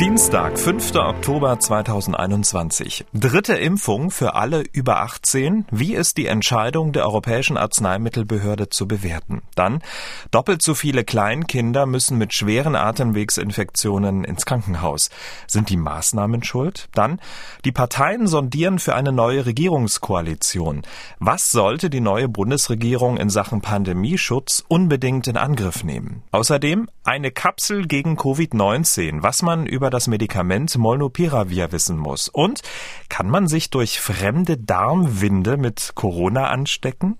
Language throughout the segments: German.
Dienstag, 5. Oktober 2021. Dritte Impfung für alle über 18. Wie ist die Entscheidung der Europäischen Arzneimittelbehörde zu bewerten? Dann, doppelt so viele Kleinkinder müssen mit schweren Atemwegsinfektionen ins Krankenhaus. Sind die Maßnahmen schuld? Dann, die Parteien sondieren für eine neue Regierungskoalition. Was sollte die neue Bundesregierung in Sachen Pandemieschutz unbedingt in Angriff nehmen? Außerdem eine Kapsel gegen Covid-19, was man über das Medikament Molnupiravir wissen muss. Und kann man sich durch fremde Darmwinde mit Corona anstecken?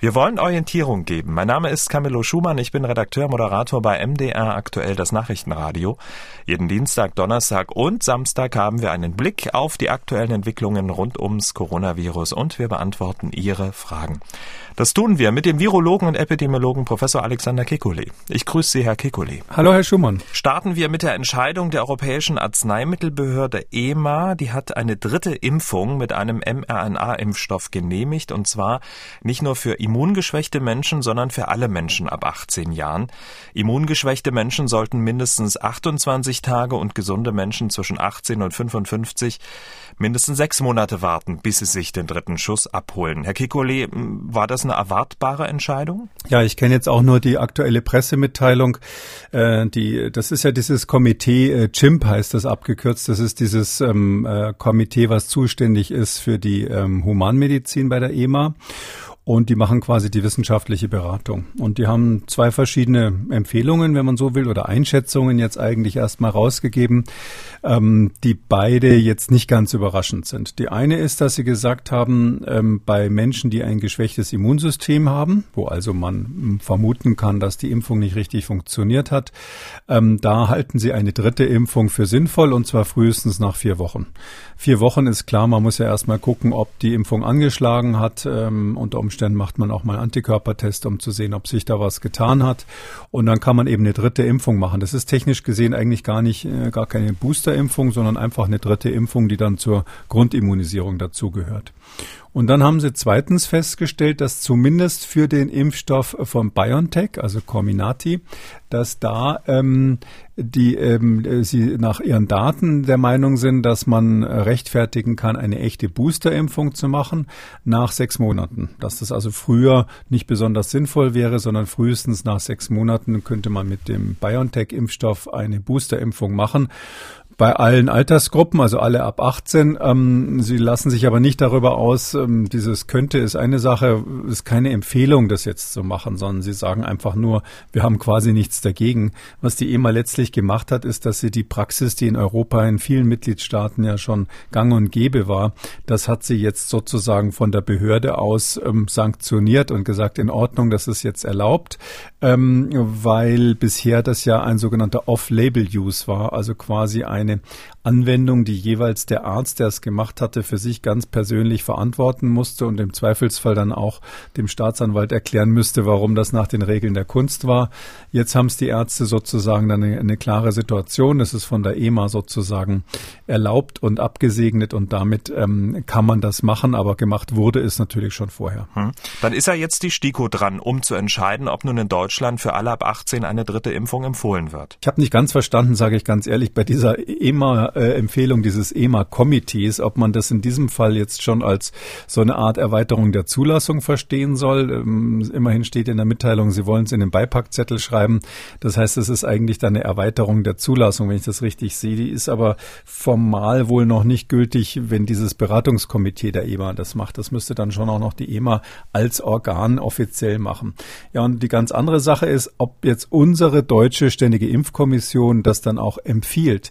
Wir wollen Orientierung geben. Mein Name ist Camillo Schumann. Ich bin Redakteur, Moderator bei MDR aktuell das Nachrichtenradio. Jeden Dienstag, Donnerstag und Samstag haben wir einen Blick auf die aktuellen Entwicklungen rund ums Coronavirus und wir beantworten Ihre Fragen. Das tun wir mit dem Virologen und Epidemiologen Professor Alexander Kekulé. Ich grüße Sie, Herr Kekulé. Hallo, Herr Schumann. Starten wir mit der Entscheidung der Europäischen Arzneimittelbehörde EMA. Die hat eine dritte Impfung mit einem mRNA-Impfstoff genehmigt und zwar nicht nur für immungeschwächte Menschen, sondern für alle Menschen ab 18 Jahren. Immungeschwächte Menschen sollten mindestens 28 Tage und gesunde Menschen zwischen 18 und 55 mindestens sechs Monate warten, bis sie sich den dritten Schuss abholen. Herr Kekulé, war das eine erwartbare Entscheidung? Ja, ich kenne jetzt auch nur die aktuelle Pressemitteilung. Äh, die, das ist ja dieses Komitee, äh, CHIMP heißt das abgekürzt. Das ist dieses ähm, äh, Komitee, was zuständig ist für die ähm, Humanmedizin bei der EMA und die machen quasi die wissenschaftliche Beratung. Und die haben zwei verschiedene Empfehlungen, wenn man so will, oder Einschätzungen jetzt eigentlich erstmal rausgegeben, ähm, die beide jetzt nicht ganz überraschend sind. Die eine ist, dass sie gesagt haben, ähm, bei Menschen, die ein geschwächtes Immunsystem haben, wo also man vermuten kann, dass die Impfung nicht richtig funktioniert hat, ähm, da halten sie eine dritte Impfung für sinnvoll und zwar frühestens nach vier Wochen. Vier Wochen ist klar, man muss ja erstmal gucken, ob die Impfung angeschlagen hat. Ähm, unter Umständen macht man auch mal Antikörpertest, um zu sehen, ob sich da was getan hat. Und dann kann man eben eine dritte Impfung machen. Das ist technisch gesehen eigentlich gar nicht, äh, gar keine Boosterimpfung, sondern einfach eine dritte Impfung, die dann zur Grundimmunisierung dazugehört. Und dann haben sie zweitens festgestellt, dass zumindest für den Impfstoff von BioNTech, also Comirnaty, dass da ähm, die ähm, sie nach ihren Daten der Meinung sind, dass man rechtfertigen kann, eine echte Boosterimpfung zu machen nach sechs Monaten. Dass das also früher nicht besonders sinnvoll wäre, sondern frühestens nach sechs Monaten könnte man mit dem BioNTech-Impfstoff eine Boosterimpfung machen bei allen Altersgruppen, also alle ab 18. Ähm, sie lassen sich aber nicht darüber aus, ähm, dieses könnte ist eine Sache, ist keine Empfehlung, das jetzt zu machen, sondern sie sagen einfach nur, wir haben quasi nichts dagegen. Was die EMA letztlich gemacht hat, ist, dass sie die Praxis, die in Europa in vielen Mitgliedstaaten ja schon gang und gäbe war, das hat sie jetzt sozusagen von der Behörde aus ähm, sanktioniert und gesagt, in Ordnung, das ist jetzt erlaubt, ähm, weil bisher das ja ein sogenannter Off-Label-Use war, also quasi ein eine Anwendung, die jeweils der Arzt, der es gemacht hatte, für sich ganz persönlich verantworten musste und im Zweifelsfall dann auch dem Staatsanwalt erklären müsste, warum das nach den Regeln der Kunst war. Jetzt haben es die Ärzte sozusagen dann eine, eine klare Situation. Es ist von der EMA sozusagen erlaubt und abgesegnet und damit ähm, kann man das machen, aber gemacht wurde es natürlich schon vorher. Hm. Dann ist ja jetzt die STIKO dran, um zu entscheiden, ob nun in Deutschland für alle ab 18 eine dritte Impfung empfohlen wird. Ich habe nicht ganz verstanden, sage ich ganz ehrlich, bei dieser EMA-Empfehlung dieses EMA-Komitees, ob man das in diesem Fall jetzt schon als so eine Art Erweiterung der Zulassung verstehen soll. Ähm, immerhin steht in der Mitteilung, Sie wollen es in den Beipackzettel schreiben. Das heißt, es ist eigentlich dann eine Erweiterung der Zulassung, wenn ich das richtig sehe. Die ist aber formal wohl noch nicht gültig, wenn dieses Beratungskomitee der EMA das macht. Das müsste dann schon auch noch die EMA als Organ offiziell machen. Ja, und die ganz andere Sache ist, ob jetzt unsere deutsche Ständige Impfkommission das dann auch empfiehlt.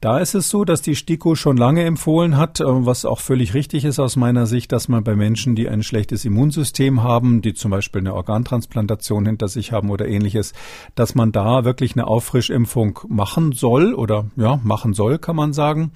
Da ist es so, dass die STIKO schon lange empfohlen hat, äh, was auch völlig richtig ist aus meiner Sicht, dass man bei Menschen, die ein schlechtes Immunsystem haben, die zum Beispiel eine Organtransplantation hinter sich haben oder ähnliches, dass man da wirklich eine Auffrischimpfung machen soll oder ja, machen soll, kann man sagen.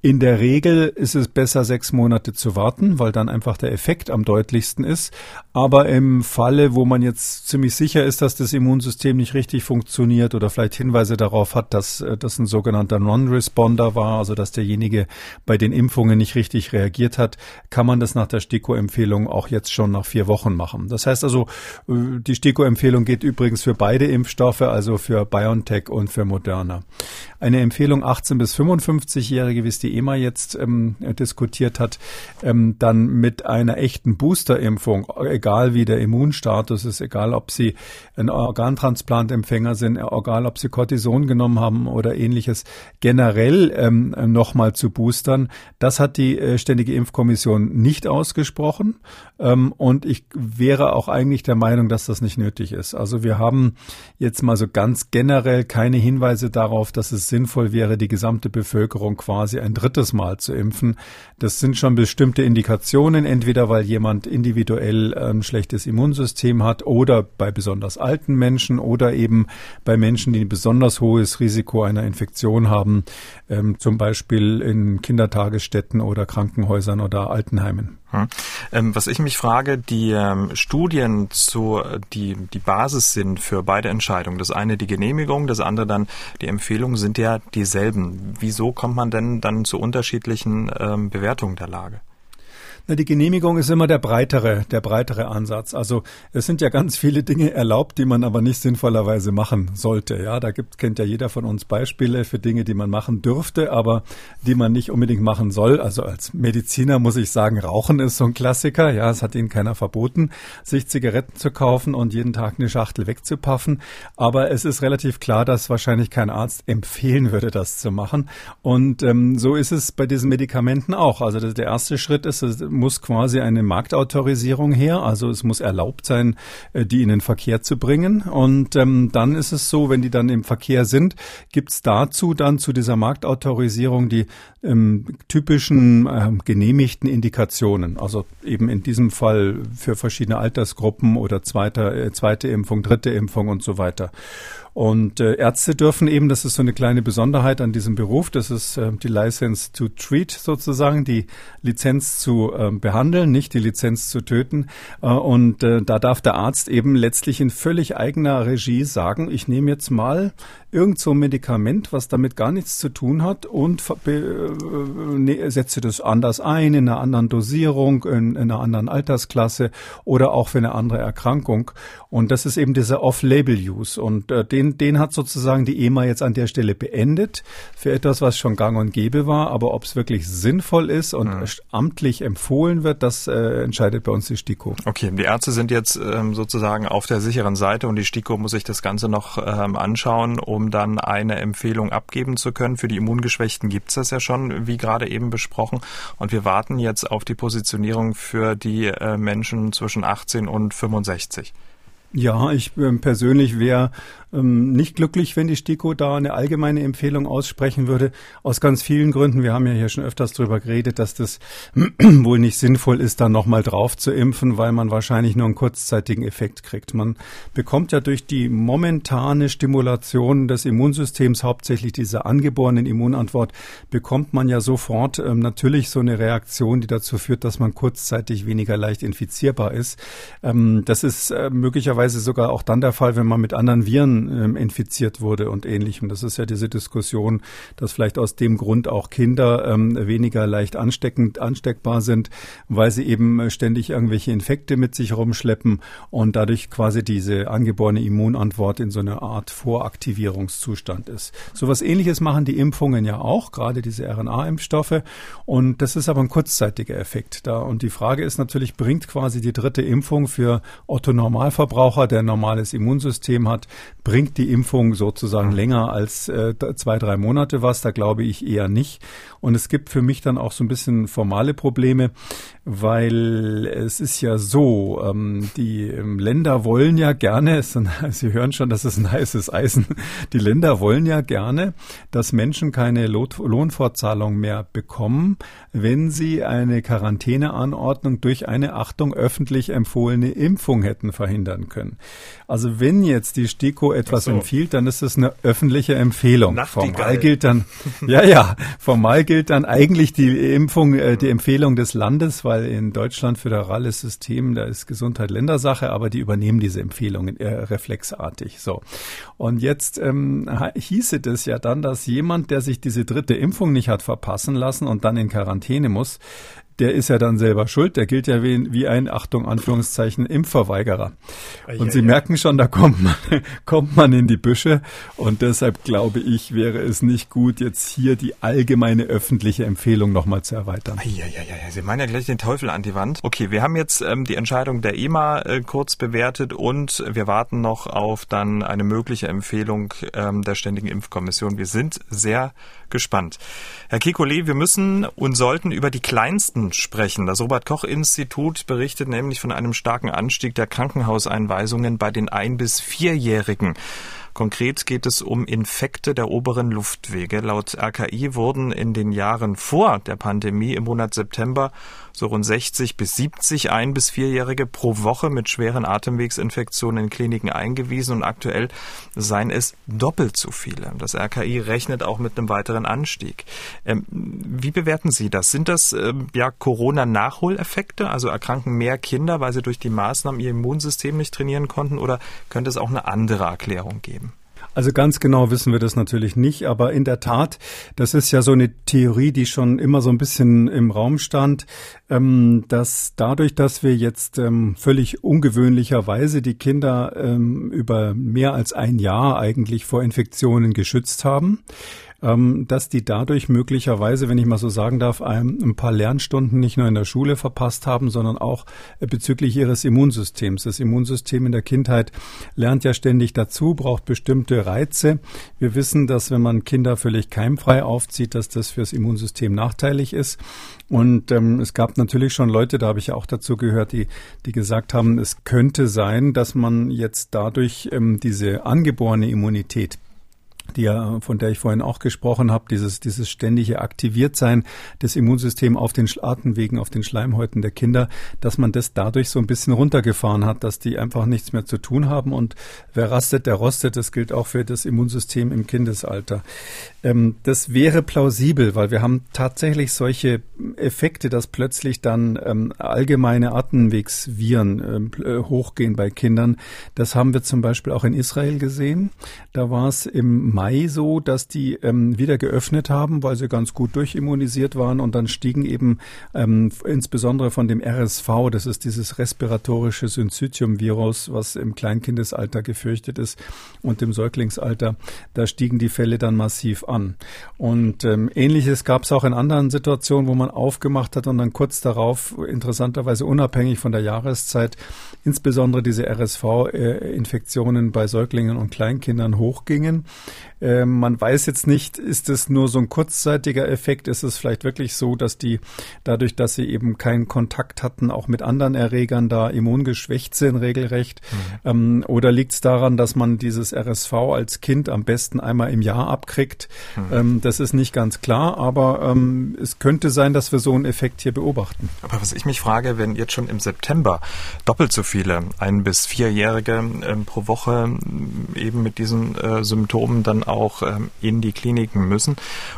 In der Regel ist es besser, sechs Monate zu warten, weil dann einfach der Effekt am deutlichsten ist. Aber im Falle, wo man jetzt ziemlich sicher ist, dass das Immunsystem nicht richtig funktioniert oder vielleicht Hinweise darauf hat, dass äh, das ein sogenannter Non-Responder war, also dass derjenige bei den Impfungen nicht richtig reagiert hat, kann man das nach der STIKO-Empfehlung auch jetzt schon nach vier Wochen machen. Das heißt also, äh, die STIKO-Empfehlung geht übrigens für beide Impfstoffe, also für BioNTech und für Moderna. Eine Empfehlung 18 bis 55-Jährige, wie es die EMA jetzt ähm, diskutiert hat, ähm, dann mit einer echten Boosterimpfung, egal wie der Immunstatus ist, egal ob sie ein Organtransplantempfänger sind, egal ob sie Cortison genommen haben oder ähnliches, generell ähm, nochmal zu boostern, das hat die äh, Ständige Impfkommission nicht ausgesprochen. Ähm, und ich wäre auch eigentlich der Meinung, dass das nicht nötig ist. Also wir haben jetzt mal so ganz generell keine Hinweise darauf, dass es sinnvoll wäre, die gesamte Bevölkerung quasi ein drittes Mal zu impfen. Das sind schon bestimmte Indikationen, entweder weil jemand individuell ein ähm, schlechtes Immunsystem hat oder bei besonders alten Menschen oder eben bei Menschen, die ein besonders hohes Risiko einer Infektion haben, ähm, zum Beispiel in Kindertagesstätten oder Krankenhäusern oder Altenheimen. Hm. Ähm, was ich mich frage, die ähm, Studien zu, die, die Basis sind für beide Entscheidungen. Das eine die Genehmigung, das andere dann die Empfehlung sind ja dieselben. Wieso kommt man denn dann zu unterschiedlichen ähm, Bewertungen der Lage? Na, die Genehmigung ist immer der breitere, der breitere Ansatz. Also es sind ja ganz viele Dinge erlaubt, die man aber nicht sinnvollerweise machen sollte. Ja, da gibt, kennt ja jeder von uns Beispiele für Dinge, die man machen dürfte, aber die man nicht unbedingt machen soll. Also als Mediziner muss ich sagen, Rauchen ist so ein Klassiker. Ja, es hat ihnen keiner verboten, sich Zigaretten zu kaufen und jeden Tag eine Schachtel wegzupaffen. Aber es ist relativ klar, dass wahrscheinlich kein Arzt empfehlen würde, das zu machen. Und ähm, so ist es bei diesen Medikamenten auch. Also der erste Schritt ist, muss quasi eine Marktautorisierung her. Also es muss erlaubt sein, äh, die in den Verkehr zu bringen. Und ähm, dann ist es so, wenn die dann im Verkehr sind, gibt es dazu dann zu dieser Marktautorisierung die ähm, typischen ähm, genehmigten Indikationen. Also eben in diesem Fall für verschiedene Altersgruppen oder zweite, äh, zweite Impfung, dritte Impfung und so weiter. Und äh, Ärzte dürfen eben, das ist so eine kleine Besonderheit an diesem Beruf, das ist äh, die License to Treat sozusagen, die Lizenz zu äh, behandeln, nicht die Lizenz zu töten. Äh, und äh, da darf der Arzt eben letztlich in völlig eigener Regie sagen, ich nehme jetzt mal irgend so ein Medikament, was damit gar nichts zu tun hat und äh, ne, setze das anders ein, in einer anderen Dosierung, in, in einer anderen Altersklasse oder auch für eine andere Erkrankung. Und das ist eben dieser Off-Label-Use. Und äh, den, den hat sozusagen die EMA jetzt an der Stelle beendet für etwas, was schon gang und gäbe war. Aber ob es wirklich sinnvoll ist und mhm. amtlich empfohlen wird, das äh, entscheidet bei uns die STIKO. Okay, die Ärzte sind jetzt ähm, sozusagen auf der sicheren Seite und die STIKO muss sich das Ganze noch ähm, anschauen, um dann eine Empfehlung abgeben zu können. Für die Immungeschwächten gibt es das ja schon, wie gerade eben besprochen. Und wir warten jetzt auf die Positionierung für die äh, Menschen zwischen 18 und 65. Ja, ich äh, persönlich wäre ähm, nicht glücklich, wenn die STIKO da eine allgemeine Empfehlung aussprechen würde. Aus ganz vielen Gründen. Wir haben ja hier schon öfters darüber geredet, dass das wohl nicht sinnvoll ist, da nochmal drauf zu impfen, weil man wahrscheinlich nur einen kurzzeitigen Effekt kriegt. Man bekommt ja durch die momentane Stimulation des Immunsystems, hauptsächlich dieser angeborenen Immunantwort, bekommt man ja sofort ähm, natürlich so eine Reaktion, die dazu führt, dass man kurzzeitig weniger leicht infizierbar ist. Ähm, das ist äh, möglicherweise sogar auch dann der Fall, wenn man mit anderen Viren ähm, infiziert wurde und ähnlichem. Das ist ja diese Diskussion, dass vielleicht aus dem Grund auch Kinder ähm, weniger leicht ansteckend, ansteckbar sind, weil sie eben äh, ständig irgendwelche Infekte mit sich rumschleppen und dadurch quasi diese angeborene Immunantwort in so einer Art Voraktivierungszustand ist. So was ähnliches machen die Impfungen ja auch, gerade diese RNA-Impfstoffe. Und das ist aber ein kurzzeitiger Effekt da. Und die Frage ist natürlich, bringt quasi die dritte Impfung für Otto Normalverbraucher, der ein normales Immunsystem hat, bringt die Impfung sozusagen länger als äh, zwei, drei Monate was. Da glaube ich eher nicht. Und es gibt für mich dann auch so ein bisschen formale Probleme, weil es ist ja so, ähm, die ähm, Länder wollen ja gerne, es, Sie hören schon, das ist ein heißes Eisen, die Länder wollen ja gerne, dass Menschen keine Lohnfortzahlung mehr bekommen, wenn sie eine Quarantäneanordnung durch eine Achtung öffentlich empfohlene Impfung hätten verhindern können. Also wenn jetzt die STIKO etwas so. empfiehlt, dann ist es eine öffentliche Empfehlung. Nachtigall. Formal gilt dann, ja, ja, formal gilt dann eigentlich die Impfung, äh, die Empfehlung des Landes, weil in Deutschland föderales System, da ist Gesundheit Ländersache, aber die übernehmen diese Empfehlungen äh, reflexartig. So. Und jetzt ähm, hieße das ja dann, dass jemand, der sich diese dritte Impfung nicht hat verpassen lassen und dann in Quarantäne muss, der ist ja dann selber schuld. Der gilt ja wie, wie ein, Achtung, Anführungszeichen, Impfverweigerer. Und ja, Sie ja. merken schon, da kommt man, kommt man in die Büsche. Und deshalb glaube ich, wäre es nicht gut, jetzt hier die allgemeine öffentliche Empfehlung nochmal zu erweitern. Ja, ja, ja, Sie meinen ja gleich den Teufel an die Wand. Okay, wir haben jetzt ähm, die Entscheidung der EMA äh, kurz bewertet und wir warten noch auf dann eine mögliche Empfehlung ähm, der Ständigen Impfkommission. Wir sind sehr gespannt. Herr Kekulé, wir müssen und sollten über die kleinsten sprechen. Das Robert Koch Institut berichtet nämlich von einem starken Anstieg der Krankenhauseinweisungen bei den ein- bis vierjährigen. Konkret geht es um Infekte der oberen Luftwege. Laut RKI wurden in den Jahren vor der Pandemie im Monat September so rund 60 bis 70 ein- bis vierjährige pro Woche mit schweren Atemwegsinfektionen in Kliniken eingewiesen und aktuell seien es doppelt so viele. Das RKI rechnet auch mit einem weiteren Anstieg. Ähm, wie bewerten Sie das? Sind das äh, ja Corona-Nachholeffekte? Also erkranken mehr Kinder, weil sie durch die Maßnahmen ihr Immunsystem nicht trainieren konnten? Oder könnte es auch eine andere Erklärung geben? Also ganz genau wissen wir das natürlich nicht, aber in der Tat, das ist ja so eine Theorie, die schon immer so ein bisschen im Raum stand, ähm, dass dadurch, dass wir jetzt ähm, völlig ungewöhnlicherweise die Kinder ähm, über mehr als ein Jahr eigentlich vor Infektionen geschützt haben, ähm, dass die dadurch möglicherweise, wenn ich mal so sagen darf, ein, paar Lernstunden nicht nur in der Schule verpasst haben, sondern auch äh, bezüglich ihres Immunsystems. Das Immunsystem in der Kindheit lernt ja ständig dazu, braucht bestimmte Reize. Wir wissen, dass wenn man Kinder völlig keimfrei aufzieht, dass das fürs Immunsystem nachteilig ist. Und ähm, es gab natürlich schon Leute, da habe ich ja auch dazu gehört, die, die gesagt haben, es könnte sein, dass man jetzt dadurch ähm, diese angeborene Immunität die ja, von der ich vorhin auch gesprochen habe, dieses, dieses ständige Aktiviertsein des Immunsystems auf den Atemwegen, auf den Schleimhäuten der Kinder, dass man das dadurch so ein bisschen runtergefahren hat, dass die einfach nichts mehr zu tun haben. Und wer rastet, der rostet. Das gilt auch für das Immunsystem im Kindesalter. Ähm, das wäre plausibel, weil wir haben tatsächlich solche Effekte, dass plötzlich dann ähm, allgemeine Atemwegsviren ähm, äh, hochgehen bei Kindern. Das haben wir zum Beispiel auch in Israel gesehen. Da war es im Mai so, dass die ähm, wieder geöffnet haben, weil sie ganz gut durchimmunisiert waren und dann stiegen eben ähm, insbesondere von dem RSV, das ist dieses respiratorische Syncytium-Virus, was im Kleinkindesalter gefürchtet ist und im Säuglingsalter, da stiegen die Fälle dann massiv an. Und ähm, ähnliches gab es auch in anderen Situationen, wo man aufgemacht hat und dann kurz darauf, interessanterweise unabhängig von der Jahreszeit, insbesondere diese RSV-Infektionen bei Säuglingen und Kleinkindern hochgingen. Ähm, man weiß jetzt nicht, ist es nur so ein kurzzeitiger Effekt? Ist es vielleicht wirklich so, dass die dadurch, dass sie eben keinen Kontakt hatten, auch mit anderen Erregern da immungeschwächt sind, regelrecht? Mhm. Ähm, oder liegt es daran, dass man dieses RSV als Kind am besten einmal im Jahr abkriegt? Mhm. Ähm, das ist nicht ganz klar, aber ähm, es könnte sein, dass wir so einen Effekt hier beobachten. Aber was ich mich frage, wenn jetzt schon im September doppelt so viele ein- bis vierjährige ähm, pro Woche eben mit diesen äh, Symptomen dann auch ähm, in die Kliniken müssen.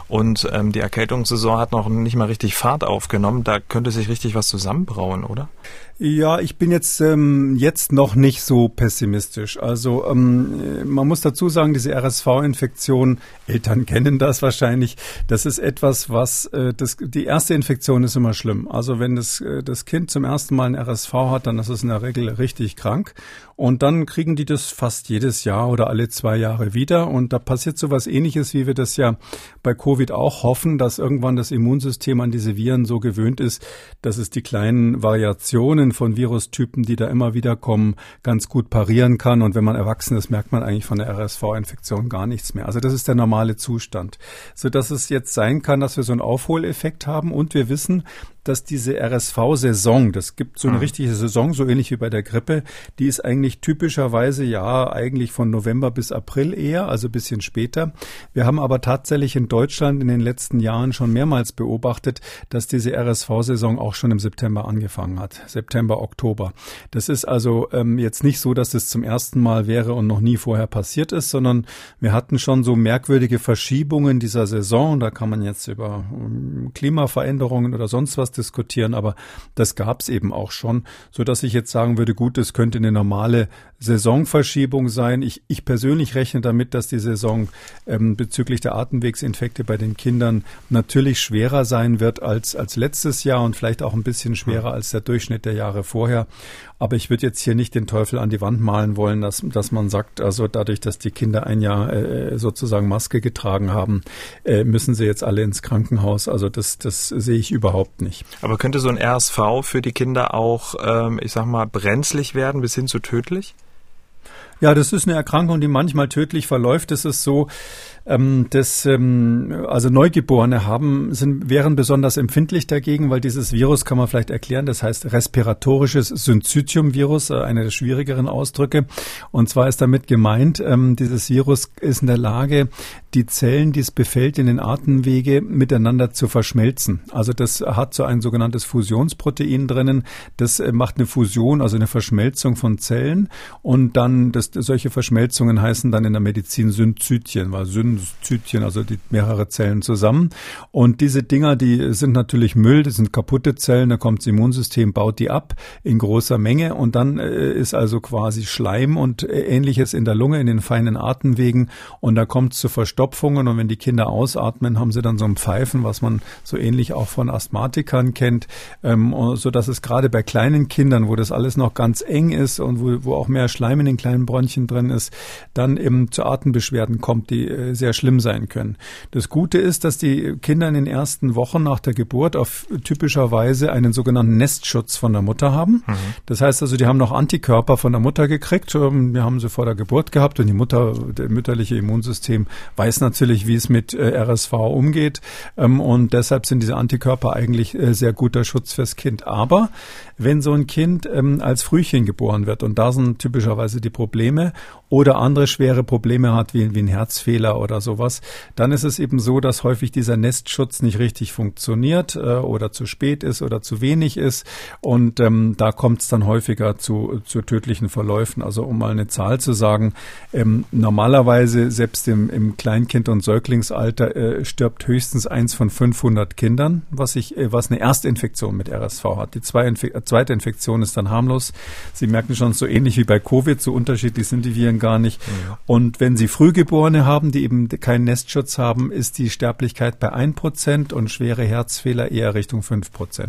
Und ähm, die Erkältungssaison hat noch nicht mal richtig Fahrt aufgenommen. Da könnte sich richtig was zusammenbrauen, oder? Ja, ich bin jetzt ähm, jetzt noch nicht so pessimistisch. Also ähm, man muss dazu sagen, diese RSV-Infektion, Eltern kennen das wahrscheinlich. Das ist etwas, was äh, das, die erste Infektion ist immer schlimm. Also wenn das äh, das Kind zum ersten Mal ein RSV hat, dann ist es in der Regel richtig krank und dann kriegen die das fast jedes Jahr oder alle zwei Jahre wieder. Und da passiert so was Ähnliches, wie wir das ja bei Covid auch hoffen, dass irgendwann das Immunsystem an diese Viren so gewöhnt ist, dass es die kleinen Variationen von Virustypen, die da immer wieder kommen, ganz gut parieren kann. Und wenn man erwachsen ist, merkt man eigentlich von der RSV-Infektion gar nichts mehr. Also das ist der normale Zustand. So dass es jetzt sein kann, dass wir so einen Aufholeffekt haben. Und wir wissen, dass diese RSV-Saison, das gibt so eine mhm. richtige Saison, so ähnlich wie bei der Grippe, die ist eigentlich typischerweise ja eigentlich von November bis April eher, also ein bisschen später. Wir haben aber tatsächlich in Deutschland in den letzten Jahren schon mehrmals beobachtet, dass diese RSV-Saison auch schon im September angefangen hat. September, Oktober. Das ist also ähm, jetzt nicht so, dass es zum ersten Mal wäre und noch nie vorher passiert ist, sondern wir hatten schon so merkwürdige Verschiebungen dieser Saison. Da kann man jetzt über ähm, Klimaveränderungen oder sonst was diskutieren, aber das gab es eben auch schon, so dass ich jetzt sagen würde, gut, es könnte eine normale Saisonverschiebung sein. Ich, ich persönlich rechne damit, dass die Saison ähm, bezüglich der Atemwegsinfekte bei den Kindern natürlich schwerer sein wird als, als letztes Jahr und vielleicht auch ein bisschen schwerer als der Durchschnitt der Jahre vorher. Aber ich würde jetzt hier nicht den Teufel an die Wand malen wollen, dass, dass man sagt, also dadurch, dass die Kinder ein Jahr äh, sozusagen Maske getragen haben, äh, müssen sie jetzt alle ins Krankenhaus. Also das, das sehe ich überhaupt nicht. Aber könnte so ein RSV für die Kinder auch, ähm, ich sag mal, brenzlig werden bis hin zu tödlich? Ja, das ist eine Erkrankung, die manchmal tödlich verläuft. Es ist so, ähm, das, ähm, also Neugeborene haben, sind, wären besonders empfindlich dagegen, weil dieses Virus kann man vielleicht erklären. Das heißt respiratorisches Syncytium-Virus, äh, einer der schwierigeren Ausdrücke. Und zwar ist damit gemeint, ähm, dieses Virus ist in der Lage, die Zellen, die es befällt, in den Atemwege miteinander zu verschmelzen. Also das hat so ein sogenanntes Fusionsprotein drinnen. Das äh, macht eine Fusion, also eine Verschmelzung von Zellen. Und dann, das, solche Verschmelzungen heißen dann in der Medizin Synzytien, weil Synzytien, also die mehrere Zellen zusammen. Und diese Dinger, die sind natürlich Müll, das sind kaputte Zellen, da kommt das Immunsystem, baut die ab in großer Menge. Und dann äh, ist also quasi Schleim und äh, ähnliches in der Lunge, in den feinen Atemwegen. Und da kommt es zu Verstopfung Verstopfungen. Und wenn die Kinder ausatmen, haben sie dann so ein Pfeifen, was man so ähnlich auch von Asthmatikern kennt, ähm, so es gerade bei kleinen Kindern, wo das alles noch ganz eng ist und wo, wo auch mehr Schleim in den kleinen Bronchien drin ist, dann eben zu Atembeschwerden kommt, die äh, sehr schlimm sein können. Das Gute ist, dass die Kinder in den ersten Wochen nach der Geburt auf typischerweise einen sogenannten Nestschutz von der Mutter haben. Mhm. Das heißt also, die haben noch Antikörper von der Mutter gekriegt. Ähm, wir haben sie vor der Geburt gehabt und die Mutter, der mütterliche Immunsystem weiß natürlich, wie es mit äh, RSV umgeht. Ähm, und deshalb sind diese Antikörper eigentlich äh, sehr guter Schutz fürs Kind. Aber wenn so ein Kind ähm, als Frühchen geboren wird, und da sind typischerweise die Probleme, oder andere schwere Probleme hat, wie, wie ein Herzfehler oder sowas, dann ist es eben so, dass häufig dieser Nestschutz nicht richtig funktioniert äh, oder zu spät ist oder zu wenig ist. Und ähm, da kommt es dann häufiger zu, zu tödlichen Verläufen. Also um mal eine Zahl zu sagen, ähm, normalerweise selbst im, im Kleinkind- und Säuglingsalter äh, stirbt höchstens eins von 500 Kindern, was, ich, äh, was eine Erstinfektion mit RSV hat. Die zwei Inf zweite Infektion ist dann harmlos. Sie merken schon, so ähnlich wie bei Covid, so unterschiedlich sind die Viren gar nicht. Ja. Und wenn Sie Frühgeborene haben, die eben keinen Nestschutz haben, ist die Sterblichkeit bei 1% und schwere Herzfehler eher Richtung 5%.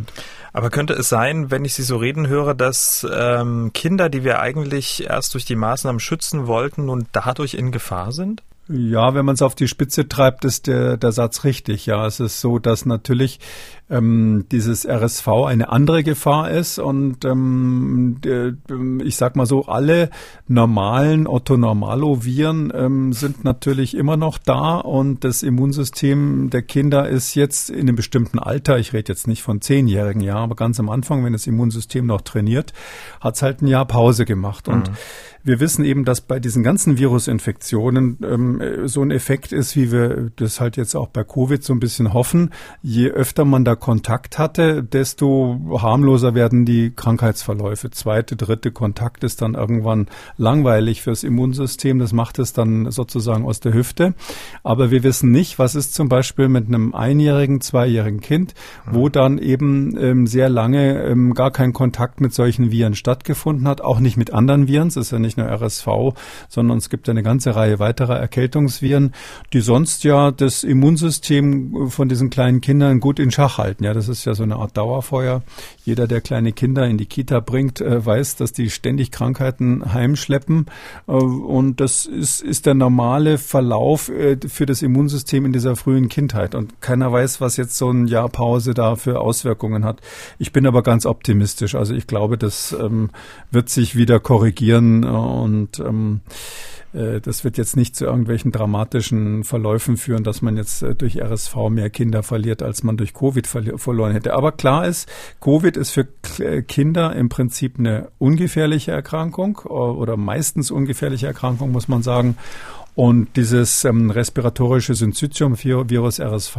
Aber könnte es sein, wenn ich Sie so reden höre, dass ähm, Kinder, die wir eigentlich erst durch die Maßnahmen schützen wollten und dadurch in Gefahr sind? Ja, wenn man es auf die Spitze treibt, ist der, der Satz richtig. Ja, es ist so, dass natürlich ähm, dieses RSV eine andere Gefahr ist und ähm, der, ich sag mal so, alle normalen Otto-Normalo-Viren ähm, sind natürlich immer noch da und das Immunsystem der Kinder ist jetzt in einem bestimmten Alter, ich rede jetzt nicht von zehnjährigen Jahren, aber ganz am Anfang, wenn das Immunsystem noch trainiert, hat es halt ein Jahr Pause gemacht und mhm. Wir wissen eben, dass bei diesen ganzen Virusinfektionen ähm, so ein Effekt ist, wie wir das halt jetzt auch bei Covid so ein bisschen hoffen. Je öfter man da Kontakt hatte, desto harmloser werden die Krankheitsverläufe. Zweite, dritte Kontakt ist dann irgendwann langweilig fürs Immunsystem. Das macht es dann sozusagen aus der Hüfte. Aber wir wissen nicht, was ist zum Beispiel mit einem einjährigen, zweijährigen Kind, wo dann eben ähm, sehr lange ähm, gar kein Kontakt mit solchen Viren stattgefunden hat, auch nicht mit anderen Viren. Es ist ja nicht nicht nur RSV, sondern es gibt eine ganze Reihe weiterer Erkältungsviren, die sonst ja das Immunsystem von diesen kleinen Kindern gut in Schach halten. Ja, das ist ja so eine Art Dauerfeuer. Jeder, der kleine Kinder in die Kita bringt, äh, weiß, dass die ständig Krankheiten heimschleppen. Äh, und das ist, ist der normale Verlauf äh, für das Immunsystem in dieser frühen Kindheit. Und keiner weiß, was jetzt so ein Jahr Pause da für Auswirkungen hat. Ich bin aber ganz optimistisch. Also ich glaube, das ähm, wird sich wieder korrigieren und ähm, äh, das wird jetzt nicht zu irgendwelchen dramatischen Verläufen führen, dass man jetzt äh, durch RSV mehr Kinder verliert, als man durch Covid verloren hätte. Aber klar ist, Covid ist für äh, Kinder im Prinzip eine ungefährliche Erkrankung oder meistens ungefährliche Erkrankung, muss man sagen. Und dieses ähm, respiratorische Syncytium-Virus RSV,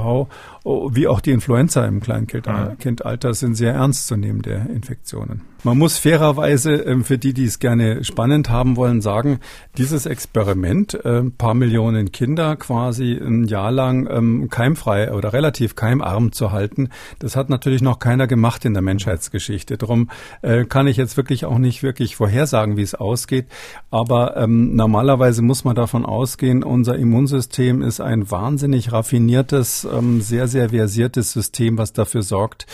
wie auch die Influenza im Kleinkindalter, sind sehr ernstzunehmende Infektionen. Man muss fairerweise ähm, für die, die es gerne spannend haben wollen, sagen, dieses Experiment, äh, paar Millionen Kinder quasi ein Jahr lang ähm, keimfrei oder relativ keimarm zu halten, das hat natürlich noch keiner gemacht in der Menschheitsgeschichte. Darum äh, kann ich jetzt wirklich auch nicht wirklich vorhersagen, wie es ausgeht. Aber ähm, normalerweise muss man davon ausgehen, unser Immunsystem ist ein wahnsinnig raffiniertes, ähm, sehr, sehr versiertes System, was dafür sorgt,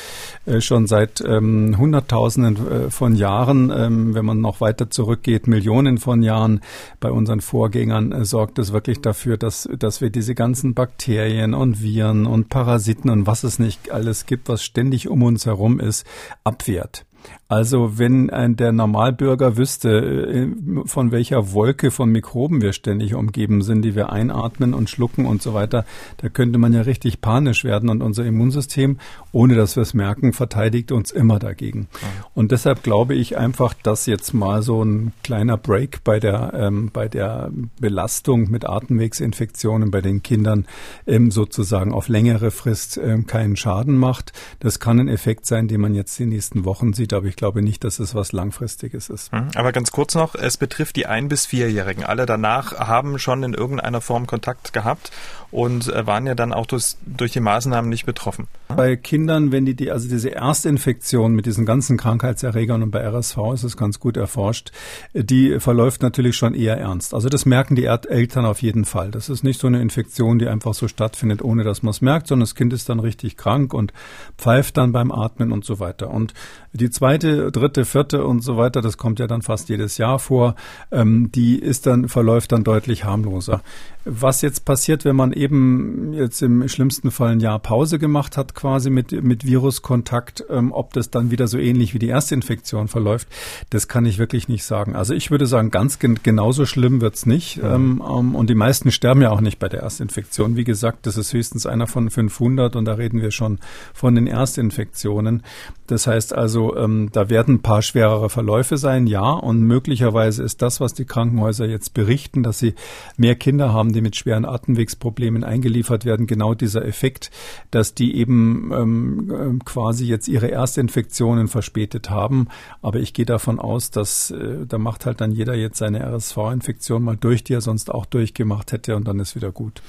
äh, schon seit ähm, Hunderttausenden äh, von Jahren, ähm, wenn man noch weiter zurückgeht, Millionen von Jahren bei unseren Vorgängern, äh, sorgt es wirklich dafür, dass, dass wir diese ganzen Bakterien und Viren und Parasiten und was es nicht alles gibt, was ständig um uns herum ist, abwehrt. Also wenn ein, der Normalbürger wüsste, äh, von welcher Wolke von Mikroben wir ständig umgeben sind, die wir einatmen und schlucken und so weiter, da könnte man ja richtig panisch werden und unser Immunsystem, ohne dass wir es merken, verteidigt uns immer dagegen. Und deshalb glaube ich einfach, dass jetzt mal so ein kleiner Break bei der, ähm, bei der Belastung mit Atemwegsinfektionen bei den Kindern ähm, sozusagen auf längere Frist ähm, keinen Schaden macht. Das kann ein Effekt sein, den man jetzt die nächsten Wochen sieht, aber ich glaube nicht, dass es was Langfristiges ist. Hm, aber ganz kurz noch, es betrifft die ein- bis vierjährigen. Alle danach haben schon in irgendeiner Form Kontakt gehabt und äh, waren ja dann auch durch, durch die Maßnahmen nicht betroffen. Bei Kindern, wenn die, die also diese Erstinfektion mit diesen ganzen Krankheitserregern und bei RSV ist es ganz gut erforscht, die verläuft natürlich schon eher ernst. Also das merken die Eltern auf jeden Fall. Das ist nicht so eine Infektion, die einfach so stattfindet, ohne dass man es merkt, sondern das Kind ist dann richtig krank und pfeift dann beim Atmen und so weiter. Und die zweite, dritte, vierte und so weiter, das kommt ja dann fast jedes Jahr vor, ähm, die ist dann, verläuft dann deutlich harmloser. Was jetzt passiert, wenn man eben jetzt im schlimmsten Fall ein Jahr Pause gemacht hat, quasi mit, mit Viruskontakt, ähm, ob das dann wieder so ähnlich wie die erste Infektion verläuft, das kann ich wirklich nicht sagen. Also ich würde sagen, ganz gen genauso schlimm wird's nicht. Ähm, ähm, und die meisten sterben ja auch nicht bei der Erstinfektion. Wie gesagt, das ist höchstens einer von 500 und da reden wir schon von den Erstinfektionen. Das heißt also, ähm, da werden ein paar schwerere Verläufe sein, ja. Und möglicherweise ist das, was die Krankenhäuser jetzt berichten, dass sie mehr Kinder haben, die mit schweren Atemwegsproblemen eingeliefert werden, genau dieser Effekt, dass die eben ähm, ähm quasi jetzt ihre Erstinfektionen verspätet haben. Aber ich gehe davon aus, dass äh, da macht halt dann jeder jetzt seine RSV-Infektion mal durch, die er sonst auch durchgemacht hätte und dann ist wieder gut.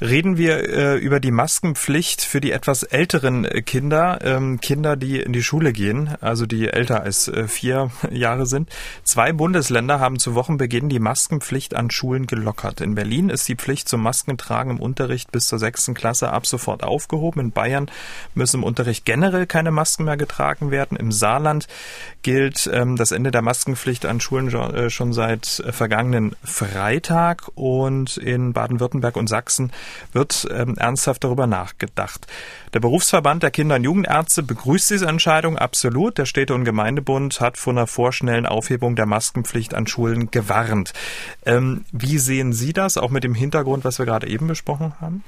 Reden wir äh, über die Maskenpflicht für die etwas älteren äh, Kinder, ähm, Kinder, die in die Schule gehen, also die älter als äh, vier Jahre sind. Zwei Bundesländer haben zu Wochenbeginn die Maskenpflicht an Schulen gelockert. In Berlin ist die Pflicht zum Maskentragen im Unterricht bis zur sechsten Klasse ab sofort aufgehoben. In Bayern müssen im Unterricht generell keine Masken mehr getragen werden. Im Saarland gilt ähm, das Ende der Maskenpflicht an Schulen äh, schon seit äh, vergangenen Freitag und in Baden-Württemberg und Sachsen wird ähm, ernsthaft darüber nachgedacht. Der Berufsverband der Kinder- und Jugendärzte begrüßt diese Entscheidung absolut. Der Städte- und Gemeindebund hat von einer vorschnellen Aufhebung der Maskenpflicht an Schulen gewarnt. Ähm, wie sehen Sie das, auch mit dem Hintergrund, was wir gerade eben besprochen haben?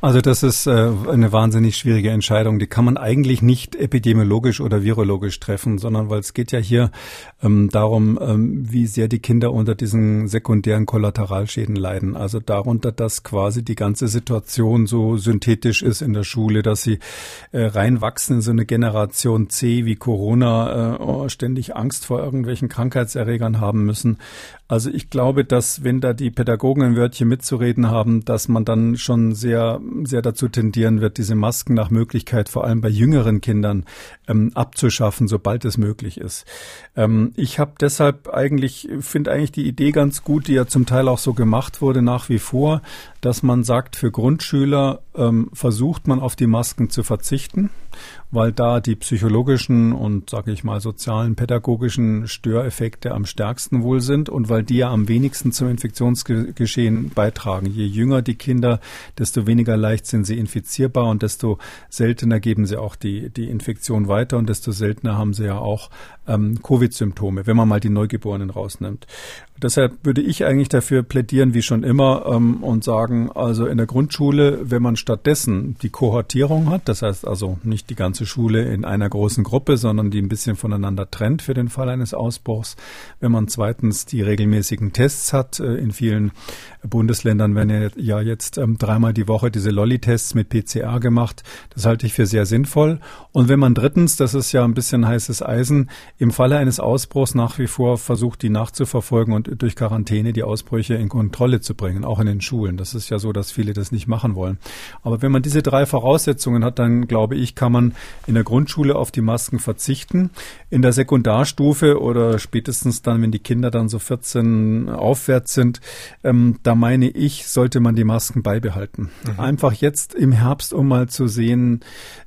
Also das ist äh, eine wahnsinnig schwierige Entscheidung. Die kann man eigentlich nicht epidemiologisch oder virologisch treffen, sondern weil es geht ja hier ähm, darum, ähm, wie sehr die Kinder unter diesen sekundären Kollateralschäden leiden. Also darunter, dass quasi die ganze Situation so synthetisch ist in der Schule, dass sie äh, reinwachsen in so eine Generation C wie Corona, äh, oh, ständig Angst vor irgendwelchen Krankheitserregern haben müssen. Also ich glaube, dass wenn da die Pädagogen ein Wörtchen mitzureden haben, dass man dann schon sehr, sehr dazu tendieren wird, diese Masken nach Möglichkeit vor allem bei jüngeren Kindern ähm, abzuschaffen, sobald es möglich ist. Ähm, ich habe deshalb eigentlich, finde eigentlich die Idee ganz gut, die ja zum Teil auch so gemacht wurde nach wie vor, dass man sagt, für Grundschüler ähm, versucht man auf die Masken zu verzichten, weil da die psychologischen und, sage ich mal, sozialen, pädagogischen Störeffekte am stärksten wohl sind und weil die ja am wenigsten zum Infektionsgeschehen beitragen. Je jünger die Kinder, desto weniger leicht sind sie infizierbar und desto seltener geben sie auch die, die Infektion weiter und desto seltener haben sie ja auch ähm, Covid-Symptome, wenn man mal die Neugeborenen rausnimmt. Deshalb würde ich eigentlich dafür plädieren, wie schon immer, ähm, und sagen, also in der Grundschule, wenn man stattdessen die Kohortierung hat, das heißt also nicht die ganze Schule in einer großen Gruppe, sondern die ein bisschen voneinander trennt für den Fall eines Ausbruchs, wenn man zweitens die regelmäßigen Tests hat, äh, in vielen Bundesländern werden ja jetzt ähm, dreimal die Woche diese Lolli-Tests mit PCR gemacht, das halte ich für sehr sinnvoll. Und wenn man drittens, das ist ja ein bisschen heißes Eisen, im Falle eines Ausbruchs nach wie vor versucht, die nachzuverfolgen und durch Quarantäne die Ausbrüche in Kontrolle zu bringen, auch in den Schulen. Das ist ja so, dass viele das nicht machen wollen. Aber wenn man diese drei Voraussetzungen hat, dann glaube ich, kann man in der Grundschule auf die Masken verzichten. In der Sekundarstufe oder spätestens dann, wenn die Kinder dann so 14 aufwärts sind, ähm, da meine ich, sollte man die Masken beibehalten. Mhm. Einfach jetzt im Herbst, um mal zu sehen,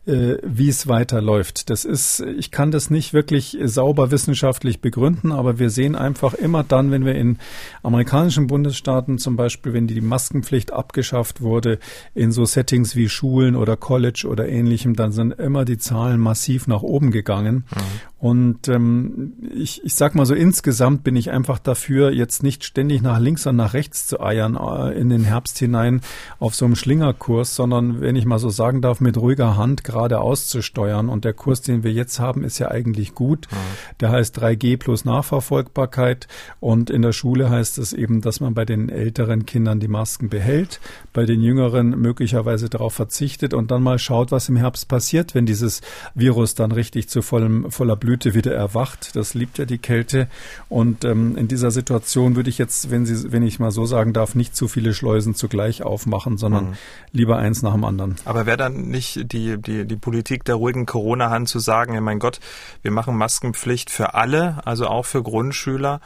äh, wie es weiterläuft. Das ist, ich kann das nicht wirklich sauber wissenschaftlich begründen, aber wir sehen einfach immer dann, wenn wir wir in amerikanischen Bundesstaaten zum Beispiel, wenn die Maskenpflicht abgeschafft wurde, in so Settings wie Schulen oder College oder ähnlichem, dann sind immer die Zahlen massiv nach oben gegangen. Mhm. Und ähm, ich, ich sag mal so, insgesamt bin ich einfach dafür, jetzt nicht ständig nach links und nach rechts zu eiern äh, in den Herbst hinein auf so einem Schlingerkurs, sondern wenn ich mal so sagen darf, mit ruhiger Hand geradeaus zu steuern. Und der Kurs, den wir jetzt haben, ist ja eigentlich gut. Mhm. Der heißt 3G plus Nachverfolgbarkeit. Und in der Schule heißt es eben, dass man bei den älteren Kindern die Masken behält, bei den jüngeren möglicherweise darauf verzichtet und dann mal schaut, was im Herbst passiert, wenn dieses Virus dann richtig zu vollem, voller Blüte Blüte wieder erwacht. Das liebt ja die Kälte. Und ähm, in dieser Situation würde ich jetzt, wenn Sie, wenn ich mal so sagen darf, nicht zu viele Schleusen zugleich aufmachen, sondern mhm. lieber eins nach dem anderen. Aber wäre dann nicht die, die, die Politik der ruhigen Corona-Hand zu sagen, ja mein Gott, wir machen Maskenpflicht für alle, also auch für Grundschüler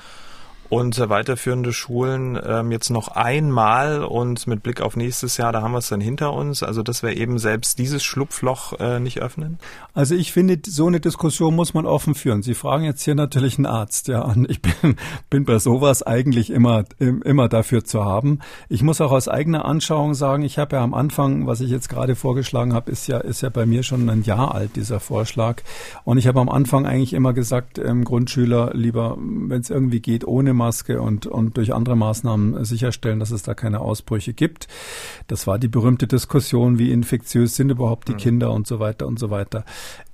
und weiterführende Schulen ähm, jetzt noch einmal und mit Blick auf nächstes Jahr, da haben wir es dann hinter uns. Also dass wir eben selbst dieses Schlupfloch äh, nicht öffnen? Also ich finde, so eine Diskussion muss man offen führen. Sie fragen jetzt hier natürlich einen Arzt, ja, und ich bin, bin bei sowas eigentlich immer, immer dafür zu haben. Ich muss auch aus eigener Anschauung sagen, ich habe ja am Anfang, was ich jetzt gerade vorgeschlagen habe, ist ja, ist ja bei mir schon ein Jahr alt, dieser Vorschlag. Und ich habe am Anfang eigentlich immer gesagt, ähm, Grundschüler lieber, wenn es irgendwie geht, ohne Maske und, und durch andere Maßnahmen sicherstellen, dass es da keine Ausbrüche gibt. Das war die berühmte Diskussion, wie infektiös sind überhaupt die mhm. Kinder und so weiter und so weiter.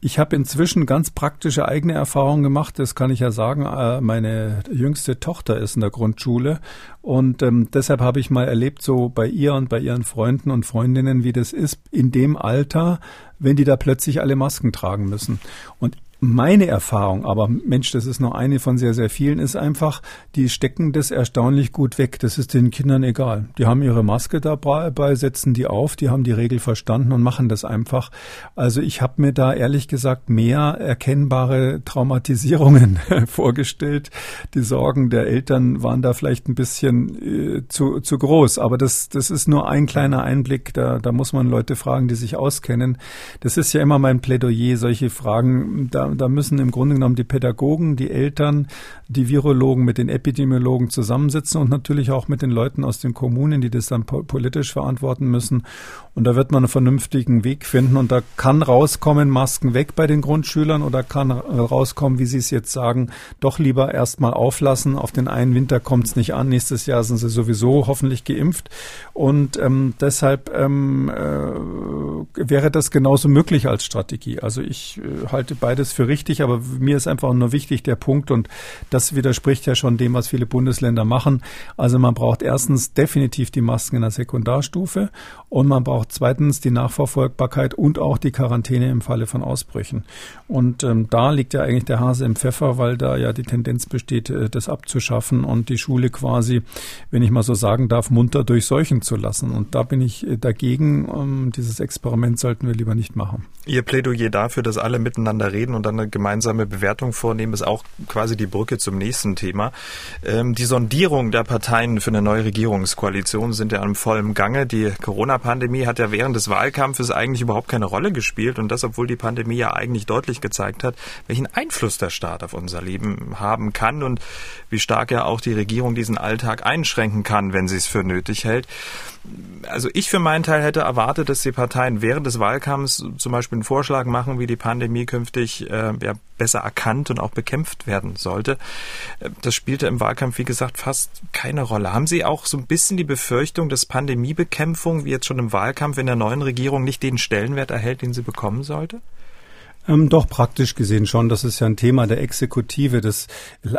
Ich habe inzwischen ganz praktische eigene Erfahrungen gemacht, das kann ich ja sagen. Äh, meine jüngste Tochter ist in der Grundschule und ähm, deshalb habe ich mal erlebt, so bei ihr und bei ihren Freunden und Freundinnen, wie das ist in dem Alter, wenn die da plötzlich alle Masken tragen müssen. Und meine Erfahrung, aber Mensch, das ist nur eine von sehr, sehr vielen, ist einfach, die stecken das erstaunlich gut weg. Das ist den Kindern egal. Die haben ihre Maske dabei, setzen die auf, die haben die Regel verstanden und machen das einfach. Also ich habe mir da ehrlich gesagt mehr erkennbare Traumatisierungen vorgestellt. Die Sorgen der Eltern waren da vielleicht ein bisschen äh, zu, zu groß. Aber das, das ist nur ein kleiner Einblick. Da, da muss man Leute fragen, die sich auskennen. Das ist ja immer mein Plädoyer, solche Fragen. Da da, müssen im Grunde genommen die Pädagogen, die Eltern, die Virologen mit den Epidemiologen zusammensitzen und natürlich auch mit den Leuten aus den Kommunen, die das dann politisch verantworten müssen. Und da wird man einen vernünftigen Weg finden. Und da kann rauskommen, Masken weg bei den Grundschülern oder kann rauskommen, wie Sie es jetzt sagen, doch lieber erstmal auflassen. Auf den einen Winter kommt es nicht an. Nächstes Jahr sind sie sowieso hoffentlich geimpft. Und ähm, deshalb ähm, äh, wäre das genauso möglich als Strategie. Also ich äh, halte beides für richtig, aber mir ist einfach nur wichtig der Punkt und das widerspricht ja schon dem, was viele Bundesländer machen. Also man braucht erstens definitiv die Masken in der Sekundarstufe und man braucht zweitens die Nachverfolgbarkeit und auch die Quarantäne im Falle von Ausbrüchen. Und ähm, da liegt ja eigentlich der Hase im Pfeffer, weil da ja die Tendenz besteht, äh, das abzuschaffen und die Schule quasi, wenn ich mal so sagen darf, munter durchseuchen zu lassen. Und da bin ich äh, dagegen. Ähm, dieses Experiment sollten wir lieber nicht machen. Ihr Plädoyer dafür, dass alle miteinander reden und dann eine gemeinsame Bewertung vornehmen, ist auch quasi die Brücke zum nächsten Thema. Ähm, die Sondierung der Parteien für eine neue Regierungskoalition sind ja im vollen Gange. Die Corona-Pandemie hat ja während des Wahlkampfes eigentlich überhaupt keine Rolle gespielt und das, obwohl die Pandemie ja eigentlich deutlich gezeigt hat, welchen Einfluss der Staat auf unser Leben haben kann und wie stark ja auch die Regierung diesen Alltag einschränken kann, wenn sie es für nötig hält also ich für meinen Teil hätte erwartet, dass die Parteien während des Wahlkampfs zum Beispiel einen Vorschlag machen, wie die Pandemie künftig äh, ja, besser erkannt und auch bekämpft werden sollte. Äh, das spielte im Wahlkampf, wie gesagt, fast keine Rolle. Haben Sie auch so ein bisschen die Befürchtung, dass Pandemiebekämpfung, wie jetzt schon im Wahlkampf in der neuen Regierung, nicht den Stellenwert erhält, den sie bekommen sollte? Ähm, doch praktisch gesehen schon. Das ist ja ein Thema der Exekutive. Das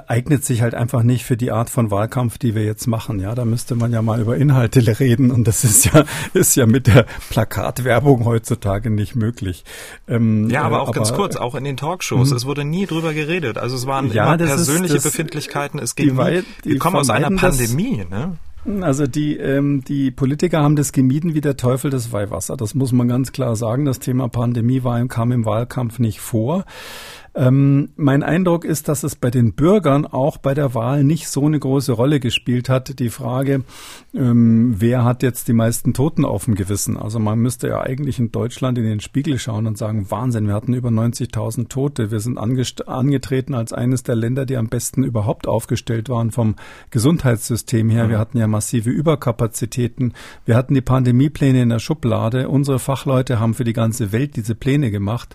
eignet sich halt einfach nicht für die Art von Wahlkampf, die wir jetzt machen. Ja, da müsste man ja mal über Inhalte reden und das ist ja ist ja mit der Plakatwerbung heutzutage nicht möglich. Ähm, ja, aber auch aber, ganz kurz, auch in den Talkshows. Mhm. Es wurde nie drüber geredet. Also es waren ja, immer persönliche ist, das, Befindlichkeiten. Es ging die, nie, die wir kommen aus einer Pandemie. Ne? Also die, ähm, die Politiker haben das gemieden wie der Teufel das Weihwasser. Das muss man ganz klar sagen. Das Thema Pandemie war, kam im Wahlkampf nicht vor. Ähm, mein Eindruck ist, dass es bei den Bürgern auch bei der Wahl nicht so eine große Rolle gespielt hat. Die Frage, ähm, wer hat jetzt die meisten Toten auf dem Gewissen? Also man müsste ja eigentlich in Deutschland in den Spiegel schauen und sagen, Wahnsinn, wir hatten über 90.000 Tote. Wir sind angetreten als eines der Länder, die am besten überhaupt aufgestellt waren vom Gesundheitssystem her. Wir hatten ja massive Überkapazitäten. Wir hatten die Pandemiepläne in der Schublade. Unsere Fachleute haben für die ganze Welt diese Pläne gemacht.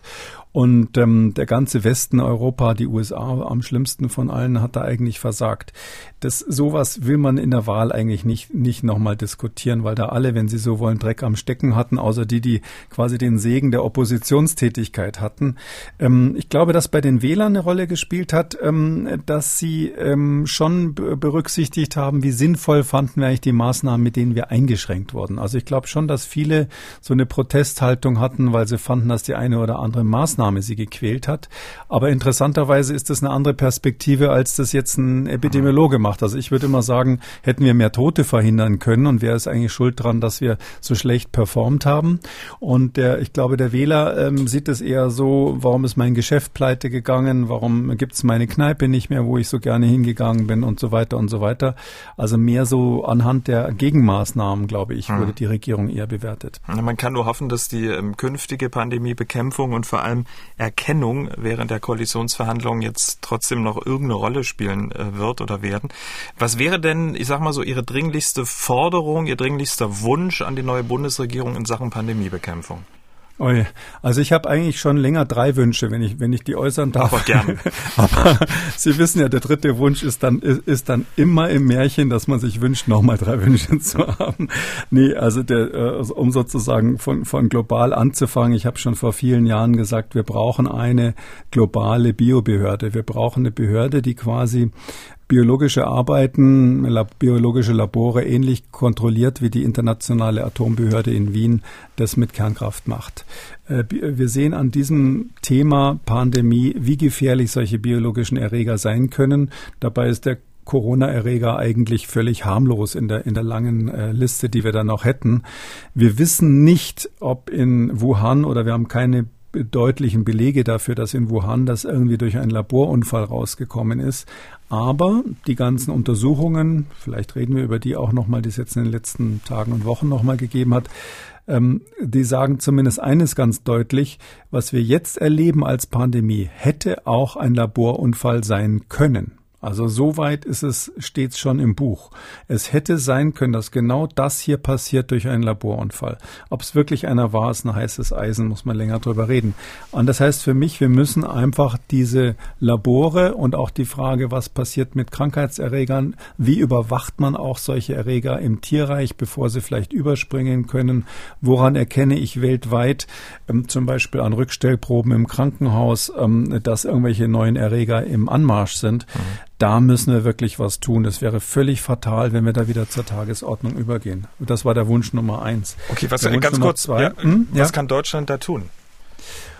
Und ähm, der ganze Westen Europa, die USA am schlimmsten von allen, hat da eigentlich versagt. Das sowas will man in der Wahl eigentlich nicht nicht nochmal diskutieren, weil da alle, wenn sie so wollen, Dreck am Stecken hatten, außer die, die quasi den Segen der Oppositionstätigkeit hatten. Ähm, ich glaube, dass bei den Wählern eine Rolle gespielt hat, ähm, dass sie ähm, schon berücksichtigt haben, wie sinnvoll fanden wir eigentlich die Maßnahmen, mit denen wir eingeschränkt wurden. Also ich glaube schon, dass viele so eine Protesthaltung hatten, weil sie fanden, dass die eine oder andere Maßnahme Maßnahme sie gequält hat. Aber interessanterweise ist das eine andere Perspektive, als das jetzt ein Epidemiologe macht. Also ich würde immer sagen, hätten wir mehr Tote verhindern können und wer ist eigentlich schuld dran, dass wir so schlecht performt haben? Und der, ich glaube, der Wähler ähm, sieht es eher so, warum ist mein Geschäft pleite gegangen? Warum gibt es meine Kneipe nicht mehr, wo ich so gerne hingegangen bin und so weiter und so weiter. Also mehr so anhand der Gegenmaßnahmen, glaube ich, hm. wurde die Regierung eher bewertet. Man kann nur hoffen, dass die ähm, künftige Pandemiebekämpfung und vor allem Erkennung während der Koalitionsverhandlungen jetzt trotzdem noch irgendeine Rolle spielen äh, wird oder werden. Was wäre denn, ich sag mal so, Ihre dringlichste Forderung, Ihr dringlichster Wunsch an die neue Bundesregierung in Sachen Pandemiebekämpfung? Also ich habe eigentlich schon länger drei Wünsche, wenn ich wenn ich die äußern darf. Aber gerne. Aber Sie wissen ja, der dritte Wunsch ist dann ist, ist dann immer im Märchen, dass man sich wünscht, nochmal drei Wünsche zu haben. Nee, also der äh, um sozusagen von von global anzufangen. Ich habe schon vor vielen Jahren gesagt, wir brauchen eine globale Biobehörde. Wir brauchen eine Behörde, die quasi biologische Arbeiten, biologische Labore ähnlich kontrolliert wie die internationale Atombehörde in Wien das mit Kernkraft macht. Äh, wir sehen an diesem Thema Pandemie, wie gefährlich solche biologischen Erreger sein können. Dabei ist der Corona-Erreger eigentlich völlig harmlos in der, in der langen äh, Liste, die wir da noch hätten. Wir wissen nicht, ob in Wuhan oder wir haben keine deutlichen Belege dafür, dass in Wuhan das irgendwie durch einen Laborunfall rausgekommen ist. Aber die ganzen Untersuchungen, vielleicht reden wir über die auch nochmal, die es jetzt in den letzten Tagen und Wochen nochmal gegeben hat, ähm, die sagen zumindest eines ganz deutlich, was wir jetzt erleben als Pandemie, hätte auch ein Laborunfall sein können. Also soweit ist es stets schon im Buch. Es hätte sein können, dass genau das hier passiert durch einen Laborunfall. Ob es wirklich einer war, ist ein heißes Eisen, muss man länger drüber reden. Und das heißt für mich, wir müssen einfach diese Labore und auch die Frage, was passiert mit Krankheitserregern, wie überwacht man auch solche Erreger im Tierreich, bevor sie vielleicht überspringen können, woran erkenne ich weltweit, ähm, zum Beispiel an Rückstellproben im Krankenhaus, ähm, dass irgendwelche neuen Erreger im Anmarsch sind. Mhm da müssen wir wirklich was tun. Es wäre völlig fatal, wenn wir da wieder zur Tagesordnung übergehen. das war der Wunsch Nummer eins. Okay, was ganz Nummer kurz, zwei, ja, hm? was ja? kann Deutschland da tun?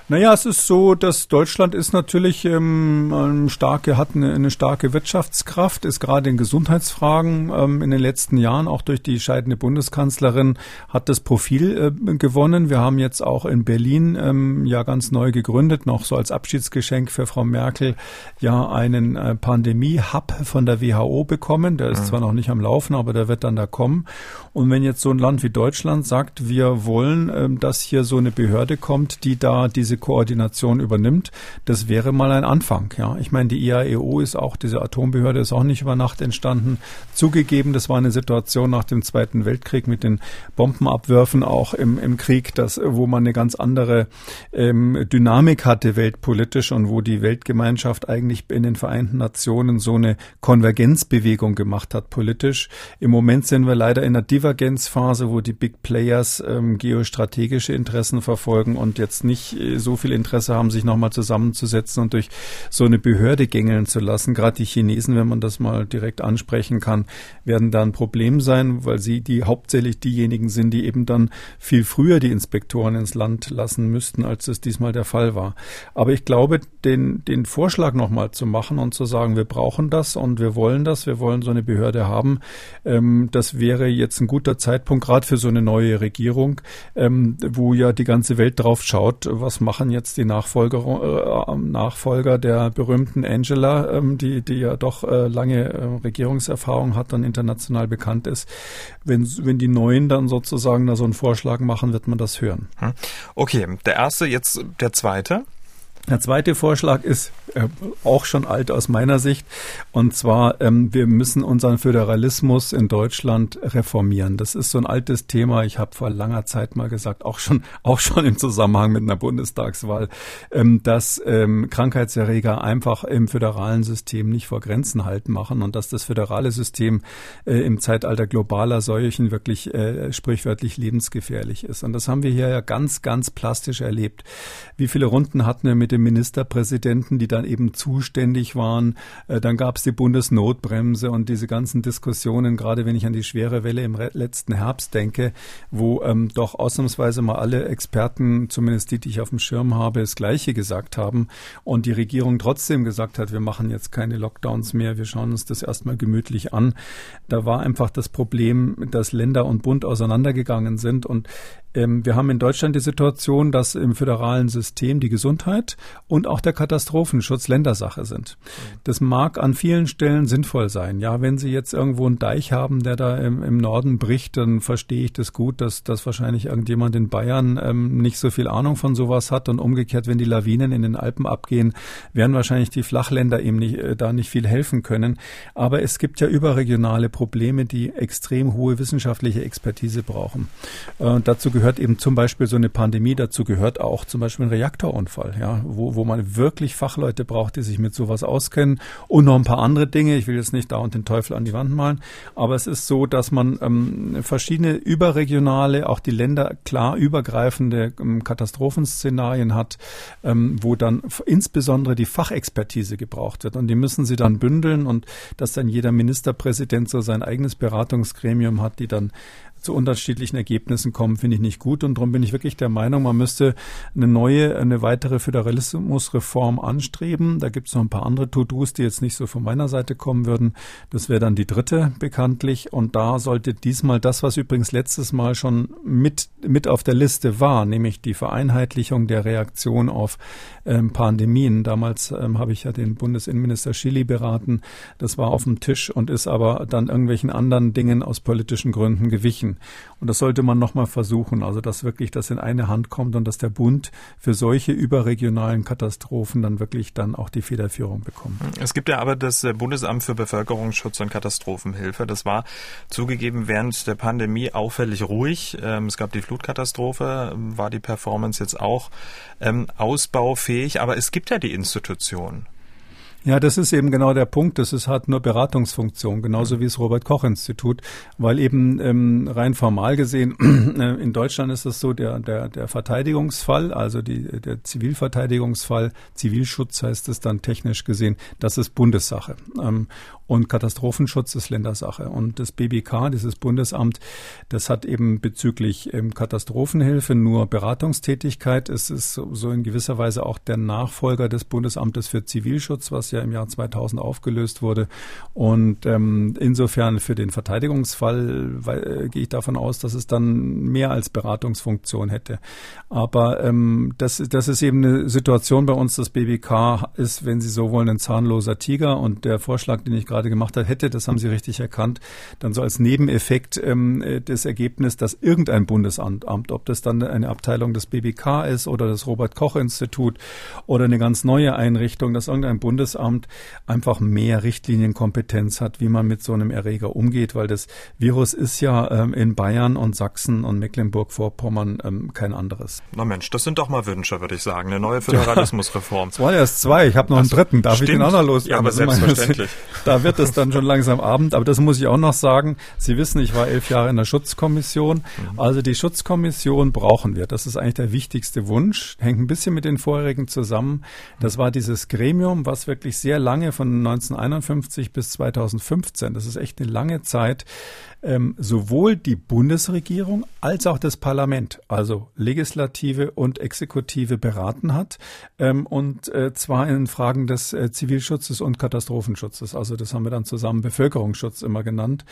Naja, es ist so, dass Deutschland ist natürlich ähm, eine starke, hat eine, eine starke Wirtschaftskraft, ist gerade in Gesundheitsfragen ähm, in den letzten Jahren, auch durch die scheidende Bundeskanzlerin, hat das Profil äh, gewonnen. Wir haben jetzt auch in Berlin ähm, ja ganz neu gegründet, noch so als Abschiedsgeschenk für Frau Merkel, ja einen äh, Pandemie-Hub von der WHO bekommen. Der ist mhm. zwar noch nicht am Laufen, aber der wird dann da kommen. Und wenn jetzt so ein Land wie Deutschland sagt, wir wollen, ähm, dass hier so eine Behörde kommt, die da diese Koordination übernimmt. Das wäre mal ein Anfang. Ja, ich meine, die IAEO ist auch diese Atombehörde ist auch nicht über Nacht entstanden. Zugegeben, das war eine Situation nach dem Zweiten Weltkrieg mit den Bombenabwürfen auch im, im Krieg, das, wo man eine ganz andere ähm, Dynamik hatte weltpolitisch und wo die Weltgemeinschaft eigentlich in den Vereinten Nationen so eine Konvergenzbewegung gemacht hat politisch. Im Moment sind wir leider in einer Divergenzphase, wo die Big Players ähm, geostrategische Interessen verfolgen und jetzt nicht äh, so viel Interesse haben, sich nochmal zusammenzusetzen und durch so eine Behörde gängeln zu lassen. Gerade die Chinesen, wenn man das mal direkt ansprechen kann, werden da ein Problem sein, weil sie die hauptsächlich diejenigen sind, die eben dann viel früher die Inspektoren ins Land lassen müssten, als es diesmal der Fall war. Aber ich glaube, den, den Vorschlag nochmal zu machen und zu sagen, wir brauchen das und wir wollen das, wir wollen so eine Behörde haben, ähm, das wäre jetzt ein guter Zeitpunkt, gerade für so eine neue Regierung, ähm, wo ja die ganze Welt drauf schaut, was macht machen jetzt die Nachfolger, äh, Nachfolger der berühmten Angela, ähm, die, die ja doch äh, lange äh, Regierungserfahrung hat und international bekannt ist. Wenn, wenn die Neuen dann sozusagen da so einen Vorschlag machen, wird man das hören. Hm. Okay, der erste, jetzt der zweite. Der zweite Vorschlag ist äh, auch schon alt aus meiner Sicht. Und zwar, ähm, wir müssen unseren Föderalismus in Deutschland reformieren. Das ist so ein altes Thema. Ich habe vor langer Zeit mal gesagt, auch schon, auch schon im Zusammenhang mit einer Bundestagswahl, ähm, dass ähm, Krankheitserreger einfach im föderalen System nicht vor Grenzen halten machen und dass das föderale System äh, im Zeitalter globaler Seuchen wirklich äh, sprichwörtlich lebensgefährlich ist. Und das haben wir hier ja ganz, ganz plastisch erlebt. Wie viele Runden hatten wir mit dem Ministerpräsidenten, die dann eben zuständig waren. Äh, dann gab es die Bundesnotbremse und diese ganzen Diskussionen, gerade wenn ich an die schwere Welle im letzten Herbst denke, wo ähm, doch ausnahmsweise mal alle Experten, zumindest die, die ich auf dem Schirm habe, das Gleiche gesagt haben und die Regierung trotzdem gesagt hat, wir machen jetzt keine Lockdowns mehr, wir schauen uns das erstmal gemütlich an. Da war einfach das Problem, dass Länder und Bund auseinandergegangen sind und ähm, wir haben in Deutschland die Situation, dass im föderalen System die Gesundheit und auch der Katastrophenschutz Ländersache sind. Das mag an vielen Stellen sinnvoll sein. Ja, wenn Sie jetzt irgendwo einen Deich haben, der da im, im Norden bricht, dann verstehe ich das gut, dass, dass wahrscheinlich irgendjemand in Bayern ähm, nicht so viel Ahnung von sowas hat und umgekehrt, wenn die Lawinen in den Alpen abgehen, werden wahrscheinlich die Flachländer eben nicht, äh, da nicht viel helfen können. Aber es gibt ja überregionale Probleme, die extrem hohe wissenschaftliche Expertise brauchen. Äh, dazu gehört eben zum Beispiel so eine Pandemie, dazu gehört auch zum Beispiel ein Reaktorunfall, ja, wo, wo man wirklich Fachleute braucht, die sich mit sowas auskennen und noch ein paar andere Dinge. Ich will jetzt nicht da und den Teufel an die Wand malen, aber es ist so, dass man ähm, verschiedene überregionale, auch die Länder klar übergreifende ähm, Katastrophenszenarien hat, ähm, wo dann insbesondere die Fachexpertise gebraucht wird und die müssen sie dann bündeln und dass dann jeder Ministerpräsident so sein eigenes Beratungsgremium hat, die dann zu unterschiedlichen Ergebnissen kommen, finde ich nicht gut. Und darum bin ich wirklich der Meinung, man müsste eine neue, eine weitere Föderalismusreform anstreben. Da gibt es noch ein paar andere To-Dos, die jetzt nicht so von meiner Seite kommen würden. Das wäre dann die dritte bekanntlich. Und da sollte diesmal das, was übrigens letztes Mal schon mit, mit auf der Liste war, nämlich die Vereinheitlichung der Reaktion auf ähm, Pandemien. Damals ähm, habe ich ja den Bundesinnenminister Schilly beraten. Das war auf dem Tisch und ist aber dann irgendwelchen anderen Dingen aus politischen Gründen gewichen. Und das sollte man nochmal versuchen. Also, dass wirklich das in eine Hand kommt und dass der Bund für solche überregionalen Katastrophen dann wirklich dann auch die Federführung bekommt. Es gibt ja aber das äh, Bundesamt für Bevölkerungsschutz und Katastrophenhilfe. Das war zugegeben während der Pandemie auffällig ruhig. Ähm, es gab die Flutkatastrophe, war die Performance jetzt auch ähm, ausbaufähig, aber es gibt ja die Institution. Ja, das ist eben genau der Punkt. Das ist, hat nur Beratungsfunktion, genauso wie das Robert-Koch-Institut, weil eben ähm, rein formal gesehen, äh, in Deutschland ist es so, der, der, der Verteidigungsfall, also die, der Zivilverteidigungsfall, Zivilschutz heißt es dann technisch gesehen, das ist Bundessache. Ähm, und Katastrophenschutz ist Ländersache. Und das BBK, dieses Bundesamt, das hat eben bezüglich ähm, Katastrophenhilfe nur Beratungstätigkeit. Es ist so in gewisser Weise auch der Nachfolger des Bundesamtes für Zivilschutz, was ja im Jahr 2000 aufgelöst wurde. Und ähm, insofern für den Verteidigungsfall weil, äh, gehe ich davon aus, dass es dann mehr als Beratungsfunktion hätte. Aber ähm, das, das ist eben eine Situation bei uns. Das BBK ist, wenn Sie so wollen, ein zahnloser Tiger. Und der Vorschlag, den ich gerade gemacht habe, hätte, das haben Sie richtig erkannt, dann so als Nebeneffekt ähm, das Ergebnis, dass irgendein Bundesamt, ob das dann eine Abteilung des BBK ist oder das Robert-Koch-Institut oder eine ganz neue Einrichtung, dass irgendein Bundesamt einfach mehr Richtlinienkompetenz hat, wie man mit so einem Erreger umgeht, weil das Virus ist ja ähm, in Bayern und Sachsen und Mecklenburg-Vorpommern ähm, kein anderes. Na Mensch, das sind doch mal Wünsche, würde ich sagen. Eine neue Föderalismusreform. Es waren erst zwei. Ich habe noch einen dritten. Darf stimmt. ich den auch noch los? Ja, aber selbstverständlich. da wird es dann schon langsam Abend. Aber das muss ich auch noch sagen. Sie wissen, ich war elf Jahre in der Schutzkommission. Mhm. Also die Schutzkommission brauchen wir. Das ist eigentlich der wichtigste Wunsch. Hängt ein bisschen mit den vorherigen zusammen. Das war dieses Gremium, was wirklich sehr lange von 1951 bis 2015, das ist echt eine lange Zeit, ähm, sowohl die Bundesregierung als auch das Parlament, also Legislative und Exekutive beraten hat, ähm, und äh, zwar in Fragen des äh, Zivilschutzes und Katastrophenschutzes. Also das haben wir dann zusammen Bevölkerungsschutz immer genannt.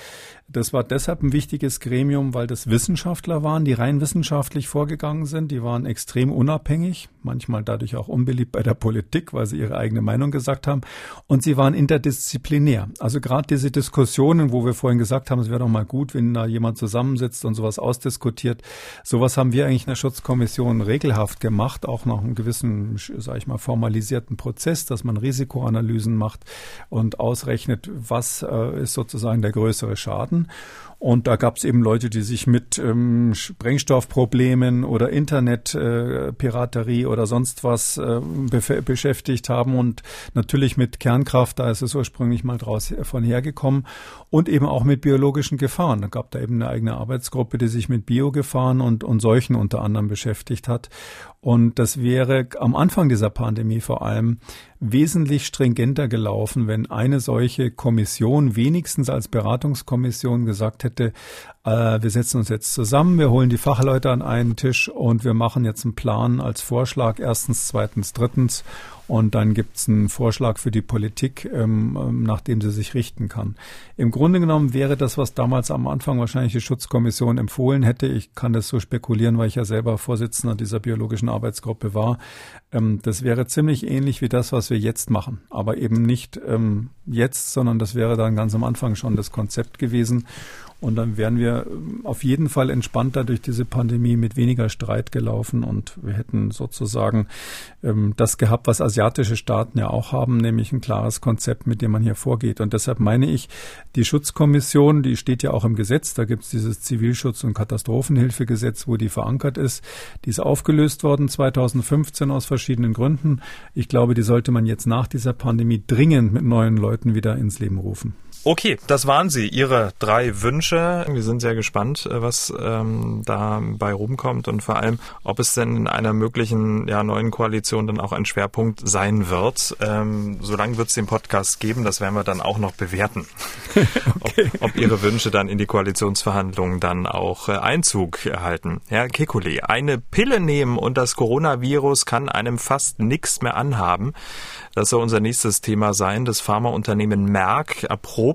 Das war deshalb ein wichtiges Gremium, weil das Wissenschaftler waren, die rein wissenschaftlich vorgegangen sind. Die waren extrem unabhängig, manchmal dadurch auch unbeliebt bei der Politik, weil sie ihre eigene Meinung gesagt haben. Und sie waren interdisziplinär. Also gerade diese Diskussionen, wo wir vorhin gesagt haben, es wäre doch mal gut, wenn da jemand zusammensitzt und sowas ausdiskutiert. Sowas haben wir eigentlich in der Schutzkommission regelhaft gemacht, auch nach einem gewissen, sage ich mal, formalisierten Prozess, dass man Risikoanalysen macht und ausrechnet, was äh, ist sozusagen der größere Schaden. Und da gab es eben Leute, die sich mit ähm, Sprengstoffproblemen oder Internetpiraterie äh, oder sonst was äh, beschäftigt haben und natürlich mit Kernkraft, da ist es ursprünglich mal draus von hergekommen und eben auch mit biologischen Gefahren. Da gab da eben eine eigene Arbeitsgruppe, die sich mit Biogefahren und, und Seuchen unter anderem beschäftigt hat. Und das wäre am Anfang dieser Pandemie vor allem wesentlich stringenter gelaufen, wenn eine solche Kommission wenigstens als Beratungskommission gesagt hätte, äh, wir setzen uns jetzt zusammen, wir holen die Fachleute an einen Tisch und wir machen jetzt einen Plan als Vorschlag, erstens, zweitens, drittens und dann gibt es einen Vorschlag für die Politik, ähm, ähm, nach dem sie sich richten kann. Im Grunde genommen wäre das, was damals am Anfang wahrscheinlich die Schutzkommission empfohlen hätte, ich kann das so spekulieren, weil ich ja selber Vorsitzender dieser biologischen Arbeitsgruppe war, ähm, das wäre ziemlich ähnlich wie das, was wir jetzt machen. Aber eben nicht ähm, jetzt, sondern das wäre dann ganz am Anfang schon das Konzept gewesen. Und dann wären wir ähm, auf jeden Fall entspannter durch diese Pandemie mit weniger Streit gelaufen und wir hätten sozusagen ähm, das gehabt, was asiatische Staaten ja auch haben, nämlich ein klares Konzept, mit dem man hier vorgeht. Und deshalb meine ich, die Schutzkommission, die steht ja auch im Gesetz, da gibt es dieses Zivilschutz- und Katastrophenhilfegesetz, wo die verankert ist. Die ist aufgelöst worden 2015 aus verschiedenen Gründen. Ich glaube, die sollte man jetzt nach dieser Pandemie dringend mit neuen Leuten wieder ins Leben rufen. Okay, das waren sie, Ihre drei Wünsche. Wir sind sehr gespannt, äh, was ähm, dabei rumkommt und vor allem, ob es denn in einer möglichen ja, neuen Koalition dann auch ein Schwerpunkt sein wird. Ähm, solange wird es den Podcast geben, das werden wir dann auch noch bewerten, okay. ob, ob, Ihre Wünsche dann in die Koalitionsverhandlungen dann auch äh, Einzug erhalten. Herr Kekulé, eine Pille nehmen und das Coronavirus kann einem fast nichts mehr anhaben. Das soll unser nächstes Thema sein. Das Pharmaunternehmen Merck erprobt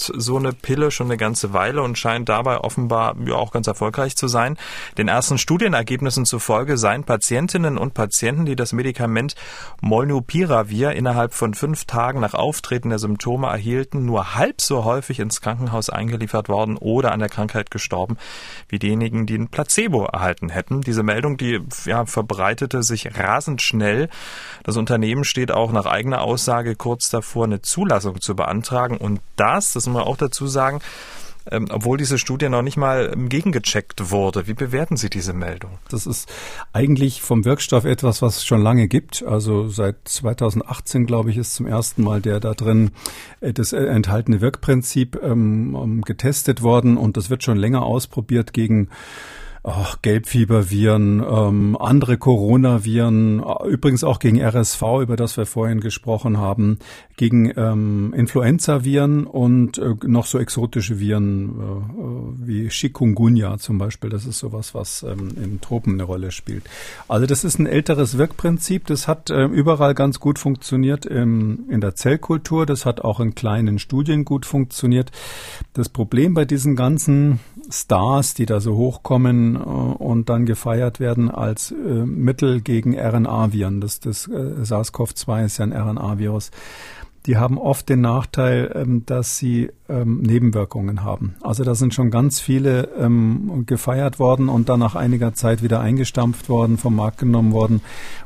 so eine Pille schon eine ganze Weile und scheint dabei offenbar ja auch ganz erfolgreich zu sein. Den ersten Studienergebnissen zufolge seien Patientinnen und Patienten, die das Medikament Molnupiravir innerhalb von fünf Tagen nach Auftreten der Symptome erhielten, nur halb so häufig ins Krankenhaus eingeliefert worden oder an der Krankheit gestorben, wie diejenigen, die ein Placebo erhalten hätten. Diese Meldung, die ja, verbreitete sich rasend schnell. Das Unternehmen steht auch nach eigenem eigene Aussage kurz davor, eine Zulassung zu beantragen. Und das, das muss man auch dazu sagen, ähm, obwohl diese Studie noch nicht mal ähm, gegengecheckt wurde. Wie bewerten Sie diese Meldung? Das ist eigentlich vom Wirkstoff etwas, was es schon lange gibt. Also seit 2018, glaube ich, ist zum ersten Mal der da drin äh, das enthaltene Wirkprinzip ähm, getestet worden und das wird schon länger ausprobiert gegen ach, Gelbfieberviren, ähm, andere Coronaviren, übrigens auch gegen RSV, über das wir vorhin gesprochen haben, gegen ähm, Influenzaviren und äh, noch so exotische Viren äh, wie Chikungunya zum Beispiel. Das ist sowas, was ähm, in Tropen eine Rolle spielt. Also das ist ein älteres Wirkprinzip. Das hat äh, überall ganz gut funktioniert im, in der Zellkultur. Das hat auch in kleinen Studien gut funktioniert. Das Problem bei diesen ganzen Stars, die da so hochkommen äh, und dann gefeiert werden als äh, Mittel gegen RNA-Viren. Das, das äh, SARS-CoV-2 ist ja ein RNA-Virus die haben oft den Nachteil, ähm, dass sie ähm, Nebenwirkungen haben. Also da sind schon ganz viele ähm, gefeiert worden und dann nach einiger Zeit wieder eingestampft worden, vom Markt genommen worden,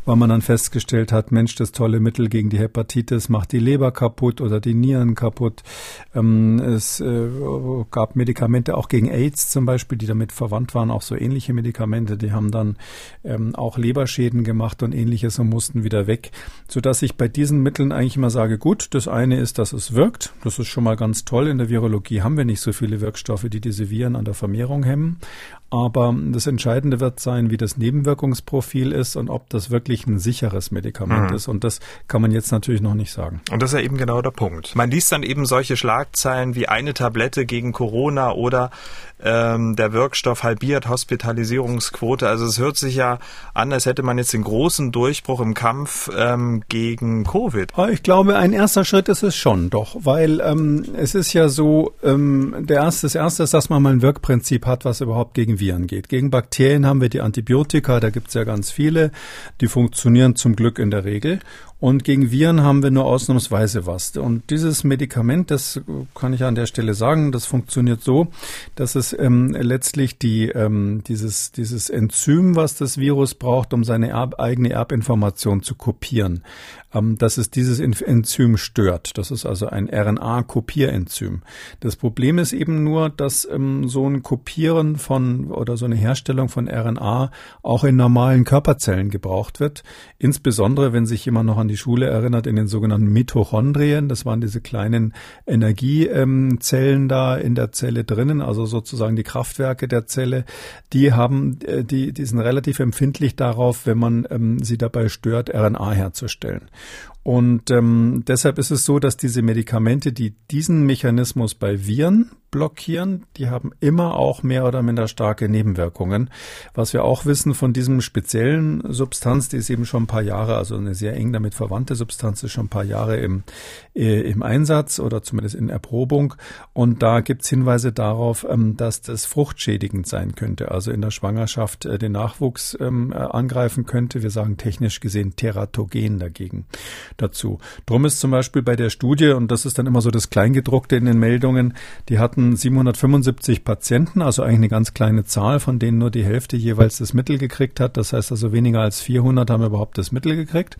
weil man dann festgestellt hat, Mensch, das tolle Mittel gegen die Hepatitis macht die Leber kaputt oder die Nieren kaputt. es äh, gab Medikamente auch gegen AIDS zum Beispiel, die damit verwandt waren, auch so ähnliche Medikamente, die haben dann auch Leberschäden gemacht und ähnliches und mussten wieder weg, sodass ich bei diesen Mitteln eigentlich immer sage, gut, das eine ist, dass es wirkt. Das ist schon mal ganz toll. In der Virologie haben wir nicht so viele Wirkstoffe, die diese Viren an der Vermehrung hemmen. Aber das Entscheidende wird sein, wie das Nebenwirkungsprofil ist und ob das wirklich ein sicheres Medikament mhm. ist. Und das kann man jetzt natürlich noch nicht sagen. Und das ist ja eben genau der Punkt. Man liest dann eben solche Schlagzeilen wie eine Tablette gegen Corona oder ähm, der Wirkstoff halbiert Hospitalisierungsquote. Also es hört sich ja an, als hätte man jetzt den großen Durchbruch im Kampf ähm, gegen Covid. Ich glaube, ein erster Schritt ist es schon, doch, weil ähm, es ist ja so, ähm, der erste, das erste ist, dass man mal ein Wirkprinzip hat, was überhaupt gegen Viren geht. Gegen Bakterien haben wir die Antibiotika, da gibt es ja ganz viele, die funktionieren zum Glück in der Regel. Und gegen Viren haben wir nur ausnahmsweise was. Und dieses Medikament, das kann ich an der Stelle sagen, das funktioniert so, dass es ähm, letztlich die, ähm, dieses, dieses Enzym, was das Virus braucht, um seine Erb eigene Erbinformation zu kopieren, ähm, dass es dieses Enzym stört. Das ist also ein RNA-Kopierenzym. Das Problem ist eben nur, dass ähm, so ein Kopieren von oder so eine Herstellung von RNA auch in normalen Körperzellen gebraucht wird. Insbesondere, wenn sich jemand noch an die Schule erinnert, in den sogenannten Mitochondrien. Das waren diese kleinen Energiezellen da in der Zelle drinnen, also sozusagen die Kraftwerke der Zelle. Die haben, äh, die, die sind relativ empfindlich darauf, wenn man ähm, sie dabei stört, RNA herzustellen. Und ähm, deshalb ist es so, dass diese Medikamente, die diesen Mechanismus bei Viren blockieren, die haben immer auch mehr oder minder starke Nebenwirkungen. Was wir auch wissen von diesem speziellen Substanz, die ist eben schon ein paar Jahre, also eine sehr eng damit verwandte Substanz, ist schon ein paar Jahre im, äh, im Einsatz oder zumindest in Erprobung. Und da gibt's Hinweise darauf, ähm, dass das fruchtschädigend sein könnte, also in der Schwangerschaft äh, den Nachwuchs ähm, äh, angreifen könnte. Wir sagen technisch gesehen teratogen dagegen dazu. Drum ist zum Beispiel bei der Studie, und das ist dann immer so das Kleingedruckte in den Meldungen, die hatten 775 Patienten, also eigentlich eine ganz kleine Zahl, von denen nur die Hälfte jeweils das Mittel gekriegt hat. Das heißt also weniger als 400 haben überhaupt das Mittel gekriegt.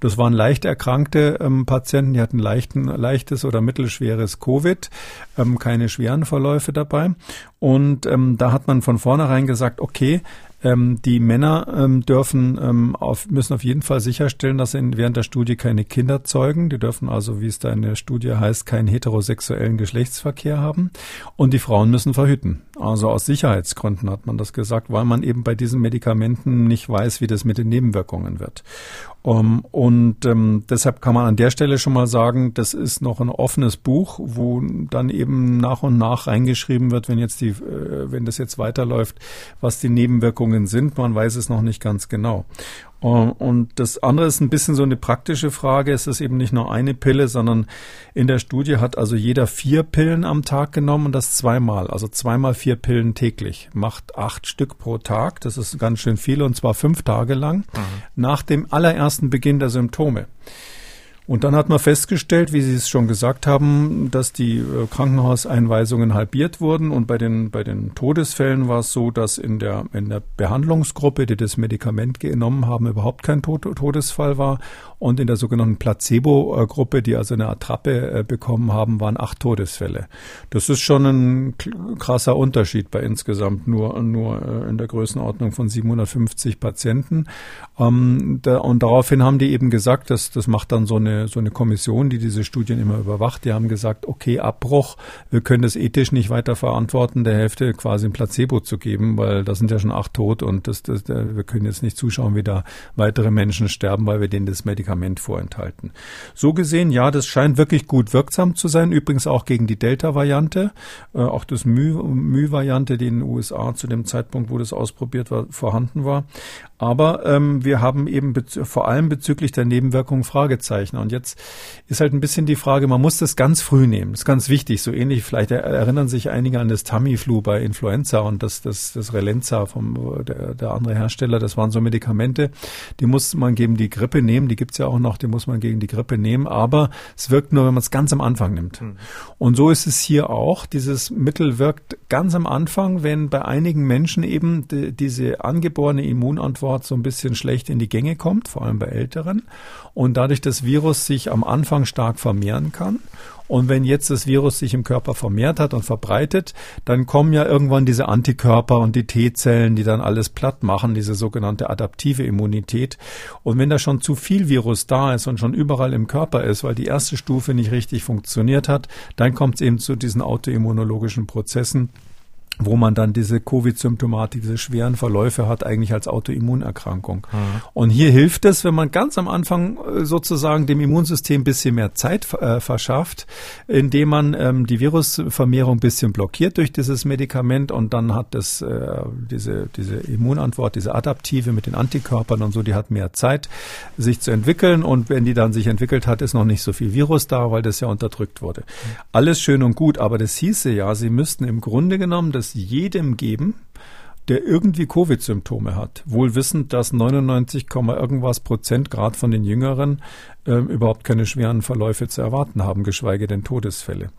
Das waren leicht erkrankte ähm, Patienten, die hatten leichten, leichtes oder mittelschweres Covid, ähm, keine schweren Verläufe dabei. Und ähm, da hat man von vornherein gesagt, okay, ähm, die Männer ähm, dürfen ähm, auf, müssen auf jeden Fall sicherstellen, dass sie während der Studie keine Kinder zeugen. Die dürfen also, wie es da in der Studie heißt, keinen heterosexuellen Geschlechtsverkehr haben. Und die Frauen müssen verhüten. Also aus Sicherheitsgründen hat man das gesagt, weil man eben bei diesen Medikamenten nicht weiß, wie das mit den Nebenwirkungen wird. Um, und ähm, deshalb kann man an der Stelle schon mal sagen, das ist noch ein offenes Buch, wo dann eben nach und nach reingeschrieben wird, wenn jetzt die, äh, wenn das jetzt weiterläuft, was die Nebenwirkungen sind. Man weiß es noch nicht ganz genau. Und das andere ist ein bisschen so eine praktische Frage. Es ist eben nicht nur eine Pille, sondern in der Studie hat also jeder vier Pillen am Tag genommen und das zweimal. Also zweimal vier Pillen täglich. Macht acht Stück pro Tag. Das ist ganz schön viel und zwar fünf Tage lang. Mhm. Nach dem allerersten Beginn der Symptome. Und dann hat man festgestellt, wie Sie es schon gesagt haben, dass die äh, Krankenhauseinweisungen halbiert wurden. Und bei den, bei den Todesfällen war es so, dass in der, in der Behandlungsgruppe, die das Medikament genommen haben, überhaupt kein Tod Todesfall war. Und in der sogenannten Placebo-Gruppe, die also eine Attrappe äh, bekommen haben, waren acht Todesfälle. Das ist schon ein krasser Unterschied bei insgesamt nur, nur äh, in der Größenordnung von 750 Patienten. Ähm, und daraufhin haben die eben gesagt, dass das macht dann so eine, so eine Kommission, die diese Studien immer überwacht. Die haben gesagt, okay, Abbruch, wir können das ethisch nicht weiter verantworten, der Hälfte quasi ein Placebo zu geben, weil da sind ja schon acht tot und das, das, wir können jetzt nicht zuschauen, wie da weitere Menschen sterben, weil wir denen das Medikament vorenthalten. So gesehen, ja, das scheint wirklich gut wirksam zu sein, übrigens auch gegen die Delta-Variante, äh, auch das Mü-Variante, die in den USA zu dem Zeitpunkt, wo das ausprobiert war, vorhanden war. Aber ähm, wir haben eben vor allem bezüglich der Nebenwirkungen Fragezeichen. Und jetzt ist halt ein bisschen die Frage, man muss das ganz früh nehmen. Das ist ganz wichtig. So ähnlich, vielleicht erinnern sich einige an das Tamiflu bei Influenza und das, das, das Relenza vom der, der andere Hersteller. Das waren so Medikamente, die muss man gegen die Grippe nehmen. Die gibt's ja auch noch, die muss man gegen die Grippe nehmen. Aber es wirkt nur, wenn man es ganz am Anfang nimmt. Mhm. Und so ist es hier auch. Dieses Mittel wirkt ganz am Anfang, wenn bei einigen Menschen eben die, diese angeborene Immunantwort Antwort so ein bisschen schlecht in die Gänge kommt, vor allem bei Älteren. Und dadurch das Virus sich am Anfang stark vermehren kann. Und wenn jetzt das Virus sich im Körper vermehrt hat und verbreitet, dann kommen ja irgendwann diese Antikörper und die T-Zellen, die dann alles platt machen, diese sogenannte adaptive Immunität. Und wenn da schon zu viel Virus da ist und schon überall im Körper ist, weil die erste Stufe nicht richtig funktioniert hat, dann kommt es eben zu diesen autoimmunologischen Prozessen wo man dann diese Covid-Symptomatik, diese schweren Verläufe hat, eigentlich als Autoimmunerkrankung. Mhm. Und hier hilft es, wenn man ganz am Anfang äh, sozusagen dem Immunsystem ein bisschen mehr Zeit äh, verschafft, indem man ähm, die Virusvermehrung ein bisschen blockiert durch dieses Medikament und dann hat es äh, diese, diese Immunantwort, diese adaptive mit den Antikörpern und so, die hat mehr Zeit, sich zu entwickeln und wenn die dann sich entwickelt hat, ist noch nicht so viel Virus da, weil das ja unterdrückt wurde. Mhm. Alles schön und gut, aber das hieße ja, sie müssten im Grunde genommen das jedem geben, der irgendwie Covid-Symptome hat. Wohl wissend, dass 99, irgendwas Prozent gerade von den Jüngeren äh, überhaupt keine schweren Verläufe zu erwarten haben, geschweige denn Todesfälle.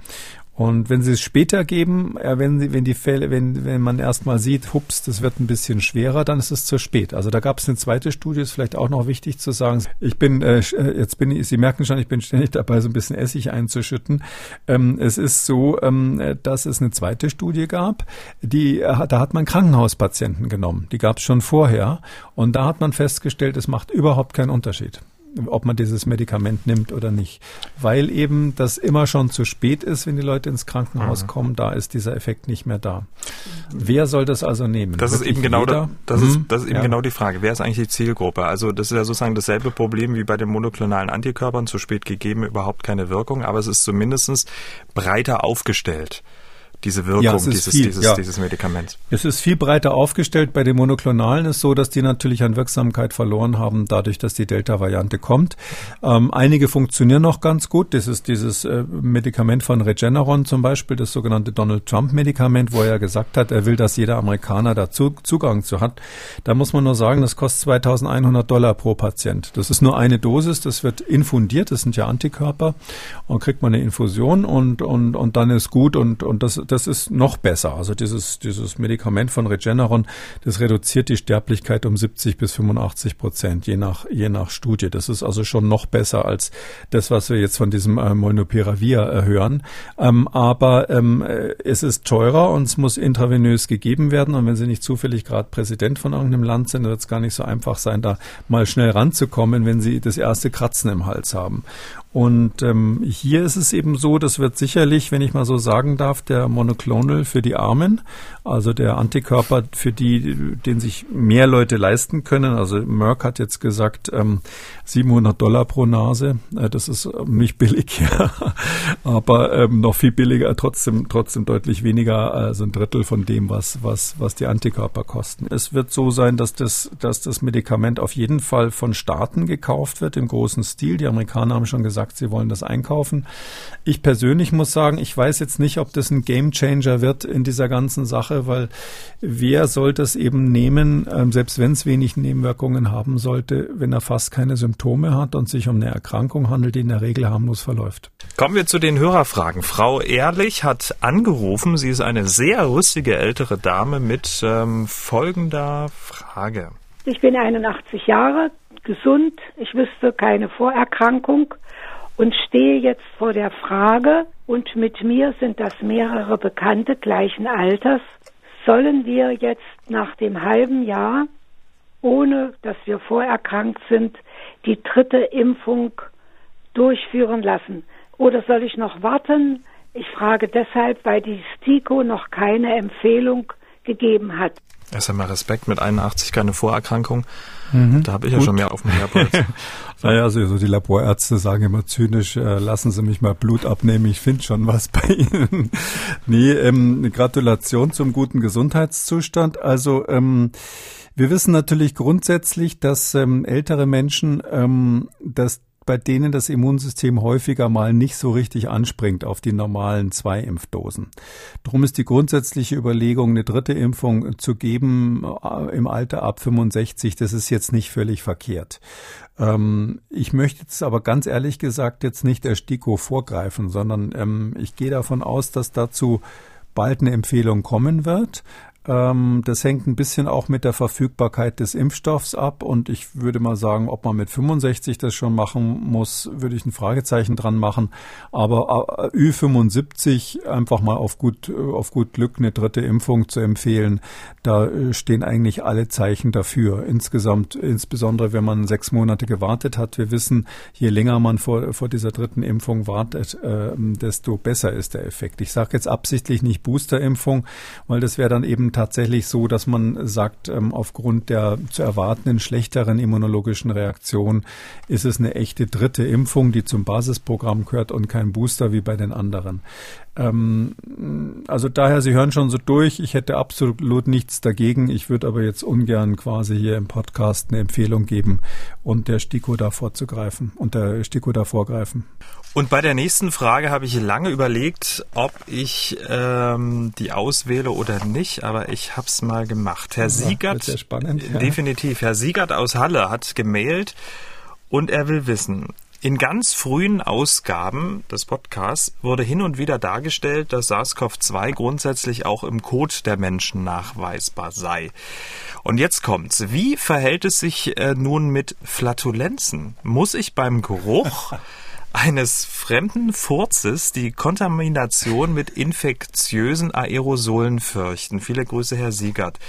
Und wenn sie es später geben, äh, wenn, sie, wenn die Fälle, wenn, wenn man erstmal sieht, hups, das wird ein bisschen schwerer, dann ist es zu spät. Also da gab es eine zweite Studie, ist vielleicht auch noch wichtig zu sagen. Ich bin, äh, äh, jetzt bin ich, Sie merken schon, ich bin ständig dabei, so ein bisschen Essig einzuschütten. Ähm, es ist so, ähm, dass es eine zweite Studie gab, die, äh, da hat man Krankenhauspatienten genommen. Die gab es schon vorher. Und da hat man festgestellt, es macht überhaupt keinen Unterschied ob man dieses Medikament nimmt oder nicht. Weil eben das immer schon zu spät ist, wenn die Leute ins Krankenhaus mhm. kommen, da ist dieser Effekt nicht mehr da. Wer soll das also nehmen? Das Wirklich ist eben genau da, das, mhm. ist, das ist eben ja. genau die Frage. Wer ist eigentlich die Zielgruppe? Also das ist ja sozusagen dasselbe Problem wie bei den monoklonalen Antikörpern, zu spät gegeben, überhaupt keine Wirkung, aber es ist zumindestens breiter aufgestellt diese Wirkung ja, dieses, viel, dieses, ja. dieses Medikaments. Es ist viel breiter aufgestellt. Bei den Monoklonalen ist so, dass die natürlich an Wirksamkeit verloren haben, dadurch, dass die Delta-Variante kommt. Ähm, einige funktionieren noch ganz gut. Das ist dieses äh, Medikament von Regeneron zum Beispiel, das sogenannte Donald Trump-Medikament, wo er gesagt hat, er will, dass jeder Amerikaner dazu Zugang zu hat. Da muss man nur sagen, das kostet 2100 Dollar pro Patient. Das ist nur eine Dosis, das wird infundiert, das sind ja Antikörper und kriegt man eine Infusion und, und, und dann ist gut und, und das, das ist noch besser. Also dieses, dieses Medikament von Regeneron, das reduziert die Sterblichkeit um 70 bis 85 Prozent, je nach, je nach Studie. Das ist also schon noch besser als das, was wir jetzt von diesem äh, Molnupiravir äh, hören. Ähm, aber ähm, äh, es ist teurer und es muss intravenös gegeben werden. Und wenn Sie nicht zufällig gerade Präsident von irgendeinem Land sind, wird es gar nicht so einfach sein, da mal schnell ranzukommen, wenn Sie das erste Kratzen im Hals haben. Und ähm, hier ist es eben so, das wird sicherlich, wenn ich mal so sagen darf, der Monoclonal für die Armen, also der Antikörper für die, den sich mehr Leute leisten können. Also Merck hat jetzt gesagt, ähm, 700 Dollar pro Nase. Äh, das ist nicht billig, ja. aber ähm, noch viel billiger, trotzdem, trotzdem deutlich weniger, also ein Drittel von dem, was, was, was die Antikörper kosten. Es wird so sein, dass das, dass das Medikament auf jeden Fall von Staaten gekauft wird im großen Stil. Die Amerikaner haben schon gesagt, gesagt, sie wollen das einkaufen. Ich persönlich muss sagen, ich weiß jetzt nicht, ob das ein Gamechanger wird in dieser ganzen Sache, weil wer soll das eben nehmen, ähm, selbst wenn es wenig Nebenwirkungen haben sollte, wenn er fast keine Symptome hat und sich um eine Erkrankung handelt, die in der Regel harmlos verläuft. Kommen wir zu den Hörerfragen. Frau Ehrlich hat angerufen. Sie ist eine sehr rüstige ältere Dame mit ähm, folgender Frage. Ich bin 81 Jahre, gesund, ich wüsste keine Vorerkrankung und stehe jetzt vor der Frage, und mit mir sind das mehrere Bekannte gleichen Alters, sollen wir jetzt nach dem halben Jahr, ohne dass wir vorerkrankt sind, die dritte Impfung durchführen lassen? Oder soll ich noch warten? Ich frage deshalb, weil die STIKO noch keine Empfehlung gegeben hat. Erst einmal Respekt mit 81, keine Vorerkrankung. Mhm. Da habe ich Gut. ja schon mehr auf dem Kerbholz. naja, also so die Laborärzte sagen immer zynisch, äh, lassen Sie mich mal Blut abnehmen, ich finde schon was bei Ihnen. nee, ähm, Gratulation zum guten Gesundheitszustand. Also ähm, wir wissen natürlich grundsätzlich, dass ähm, ältere Menschen ähm, das bei denen das Immunsystem häufiger mal nicht so richtig anspringt auf die normalen zwei Impfdosen. Darum ist die grundsätzliche Überlegung, eine dritte Impfung zu geben äh, im Alter ab 65, das ist jetzt nicht völlig verkehrt. Ähm, ich möchte jetzt aber ganz ehrlich gesagt jetzt nicht der STIKO vorgreifen, sondern ähm, ich gehe davon aus, dass dazu bald eine Empfehlung kommen wird. Ähm, das hängt ein bisschen auch mit der Verfügbarkeit des Impfstoffs ab und ich würde mal sagen, ob man mit 65 das schon machen muss, würde ich ein Fragezeichen dran machen. Aber äh, Ü75 einfach mal auf gut, auf gut Glück eine dritte Impfung zu empfehlen, da äh, stehen eigentlich alle Zeichen dafür. Insgesamt, insbesondere wenn man sechs Monate gewartet hat. Wir wissen, je länger man vor, vor dieser dritten Impfung wartet, äh, desto besser ist der Effekt. Ich sage jetzt absichtlich nicht Boosterimpfung, weil das wäre dann eben tatsächlich so, dass man sagt, ähm, aufgrund der zu erwartenden schlechteren immunologischen Reaktion ist es eine echte dritte Impfung, die zum Basisprogramm gehört und kein Booster wie bei den anderen. Ähm, also daher, Sie hören schon so durch. Ich hätte absolut nichts dagegen. Ich würde aber jetzt ungern quasi hier im Podcast eine Empfehlung geben und der STIKO da vorzugreifen und der STIKO da vorgreifen. Und bei der nächsten Frage habe ich lange überlegt, ob ich ähm, die auswähle oder nicht, aber ich habe es mal gemacht. Herr Siegert, ja spannend, ja. definitiv, Herr Siegert aus Halle hat gemailt und er will wissen, in ganz frühen Ausgaben des Podcasts wurde hin und wieder dargestellt, dass SARS-CoV-2 grundsätzlich auch im Kot der Menschen nachweisbar sei. Und jetzt kommt's. Wie verhält es sich äh, nun mit Flatulenzen? Muss ich beim Geruch eines fremden Furzes die Kontamination mit infektiösen Aerosolen fürchten. Viele Grüße, Herr Siegert.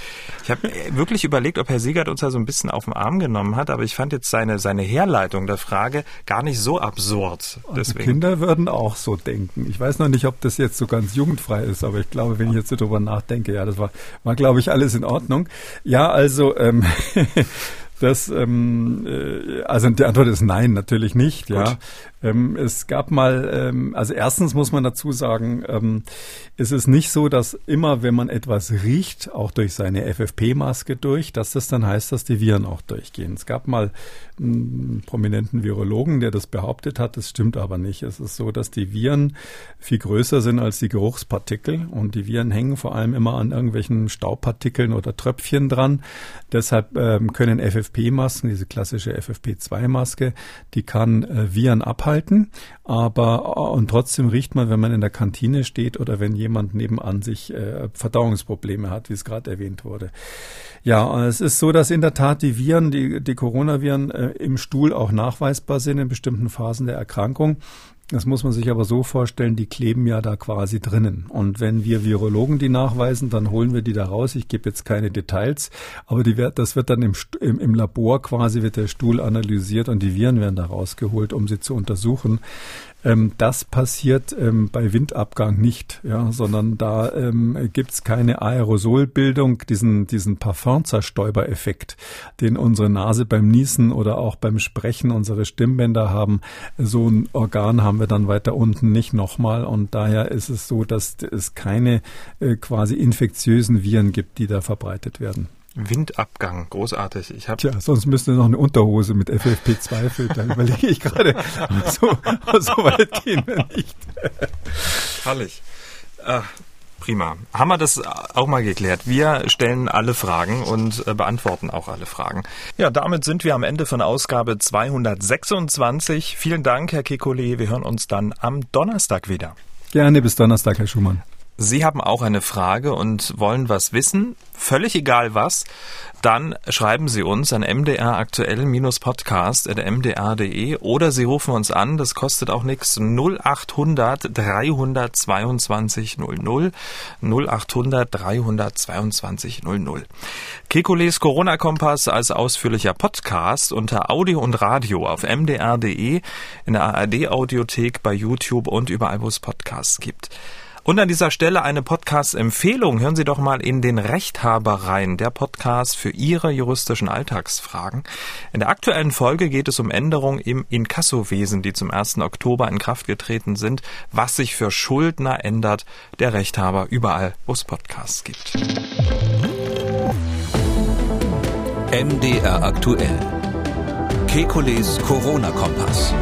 Ich habe wirklich überlegt, ob Herr Siegert uns da so ein bisschen auf den Arm genommen hat, aber ich fand jetzt seine, seine Herleitung der Frage gar nicht so absurd. Deswegen. Kinder würden auch so denken. Ich weiß noch nicht, ob das jetzt so ganz jugendfrei ist, aber ich glaube, wenn ich jetzt so drüber nachdenke, ja, das war, war glaube ich, alles in Ordnung. Ja, also ähm, das, ähm, äh, also die Antwort ist nein, natürlich nicht. Gut. Ja, ähm, es gab mal, ähm, also erstens muss man dazu sagen, ähm, es ist nicht so, dass immer, wenn man etwas riecht, auch durch seine FFP-Maske durch, dass das dann heißt, dass die Viren auch durchgehen. Es gab mal einen prominenten Virologen, der das behauptet hat. Das stimmt aber nicht. Es ist so, dass die Viren viel größer sind als die Geruchspartikel und die Viren hängen vor allem immer an irgendwelchen Staubpartikeln oder Tröpfchen dran. Deshalb ähm, können FFP-Masken, diese klassische FFP2-Maske, die kann äh, Viren abhalten aber äh, und trotzdem riecht man, wenn man in der Kantine steht oder wenn jemand nebenan sich äh, Verdauungsprobleme hat, wie es gerade erwähnt wurde. Ja, es ist so, dass in der Tat die Viren, die, die Coronaviren äh, im Stuhl auch nachweisbar sind in bestimmten Phasen der Erkrankung. Das muss man sich aber so vorstellen, die kleben ja da quasi drinnen. Und wenn wir Virologen die nachweisen, dann holen wir die da raus. Ich gebe jetzt keine Details, aber die, das wird dann im, im, im Labor quasi, wird der Stuhl analysiert und die Viren werden da rausgeholt, um sie zu untersuchen. Ähm, das passiert ähm, bei Windabgang nicht, ja, sondern da ähm, gibt keine Aerosolbildung, diesen, diesen Parfumzerstäuber-Effekt, den unsere Nase beim Niesen oder auch beim Sprechen unsere Stimmbänder haben. So ein Organ haben wir dann weiter unten nicht nochmal und daher ist es so, dass es keine äh, quasi infektiösen Viren gibt, die da verbreitet werden. Windabgang, großartig. Ich hab Tja, sonst müsste noch eine Unterhose mit FFP2-Filter, überlege ich gerade. So, so weit gehen wir nicht. Herrlich. Äh, prima. Haben wir das auch mal geklärt. Wir stellen alle Fragen und äh, beantworten auch alle Fragen. Ja, damit sind wir am Ende von Ausgabe 226. Vielen Dank, Herr Kekulé. Wir hören uns dann am Donnerstag wieder. Gerne bis Donnerstag, Herr Schumann. Sie haben auch eine Frage und wollen was wissen, völlig egal was, dann schreiben Sie uns an mdraktuell-podcast.mdr.de oder Sie rufen uns an, das kostet auch nichts, 0800 322 00, 0800 322 00. Kekules Corona-Kompass als ausführlicher Podcast unter Audio und Radio auf mdr.de, in der ARD-Audiothek, bei YouTube und überall, wo es Podcasts gibt. Und an dieser Stelle eine Podcast-Empfehlung. Hören Sie doch mal in den Rechthaber rein, der Podcast für Ihre juristischen Alltagsfragen. In der aktuellen Folge geht es um Änderungen im Inkassowesen, die zum 1. Oktober in Kraft getreten sind, was sich für Schuldner ändert. Der Rechthaber überall, wo es Podcasts gibt. MDR aktuell. Kekules Corona-Kompass.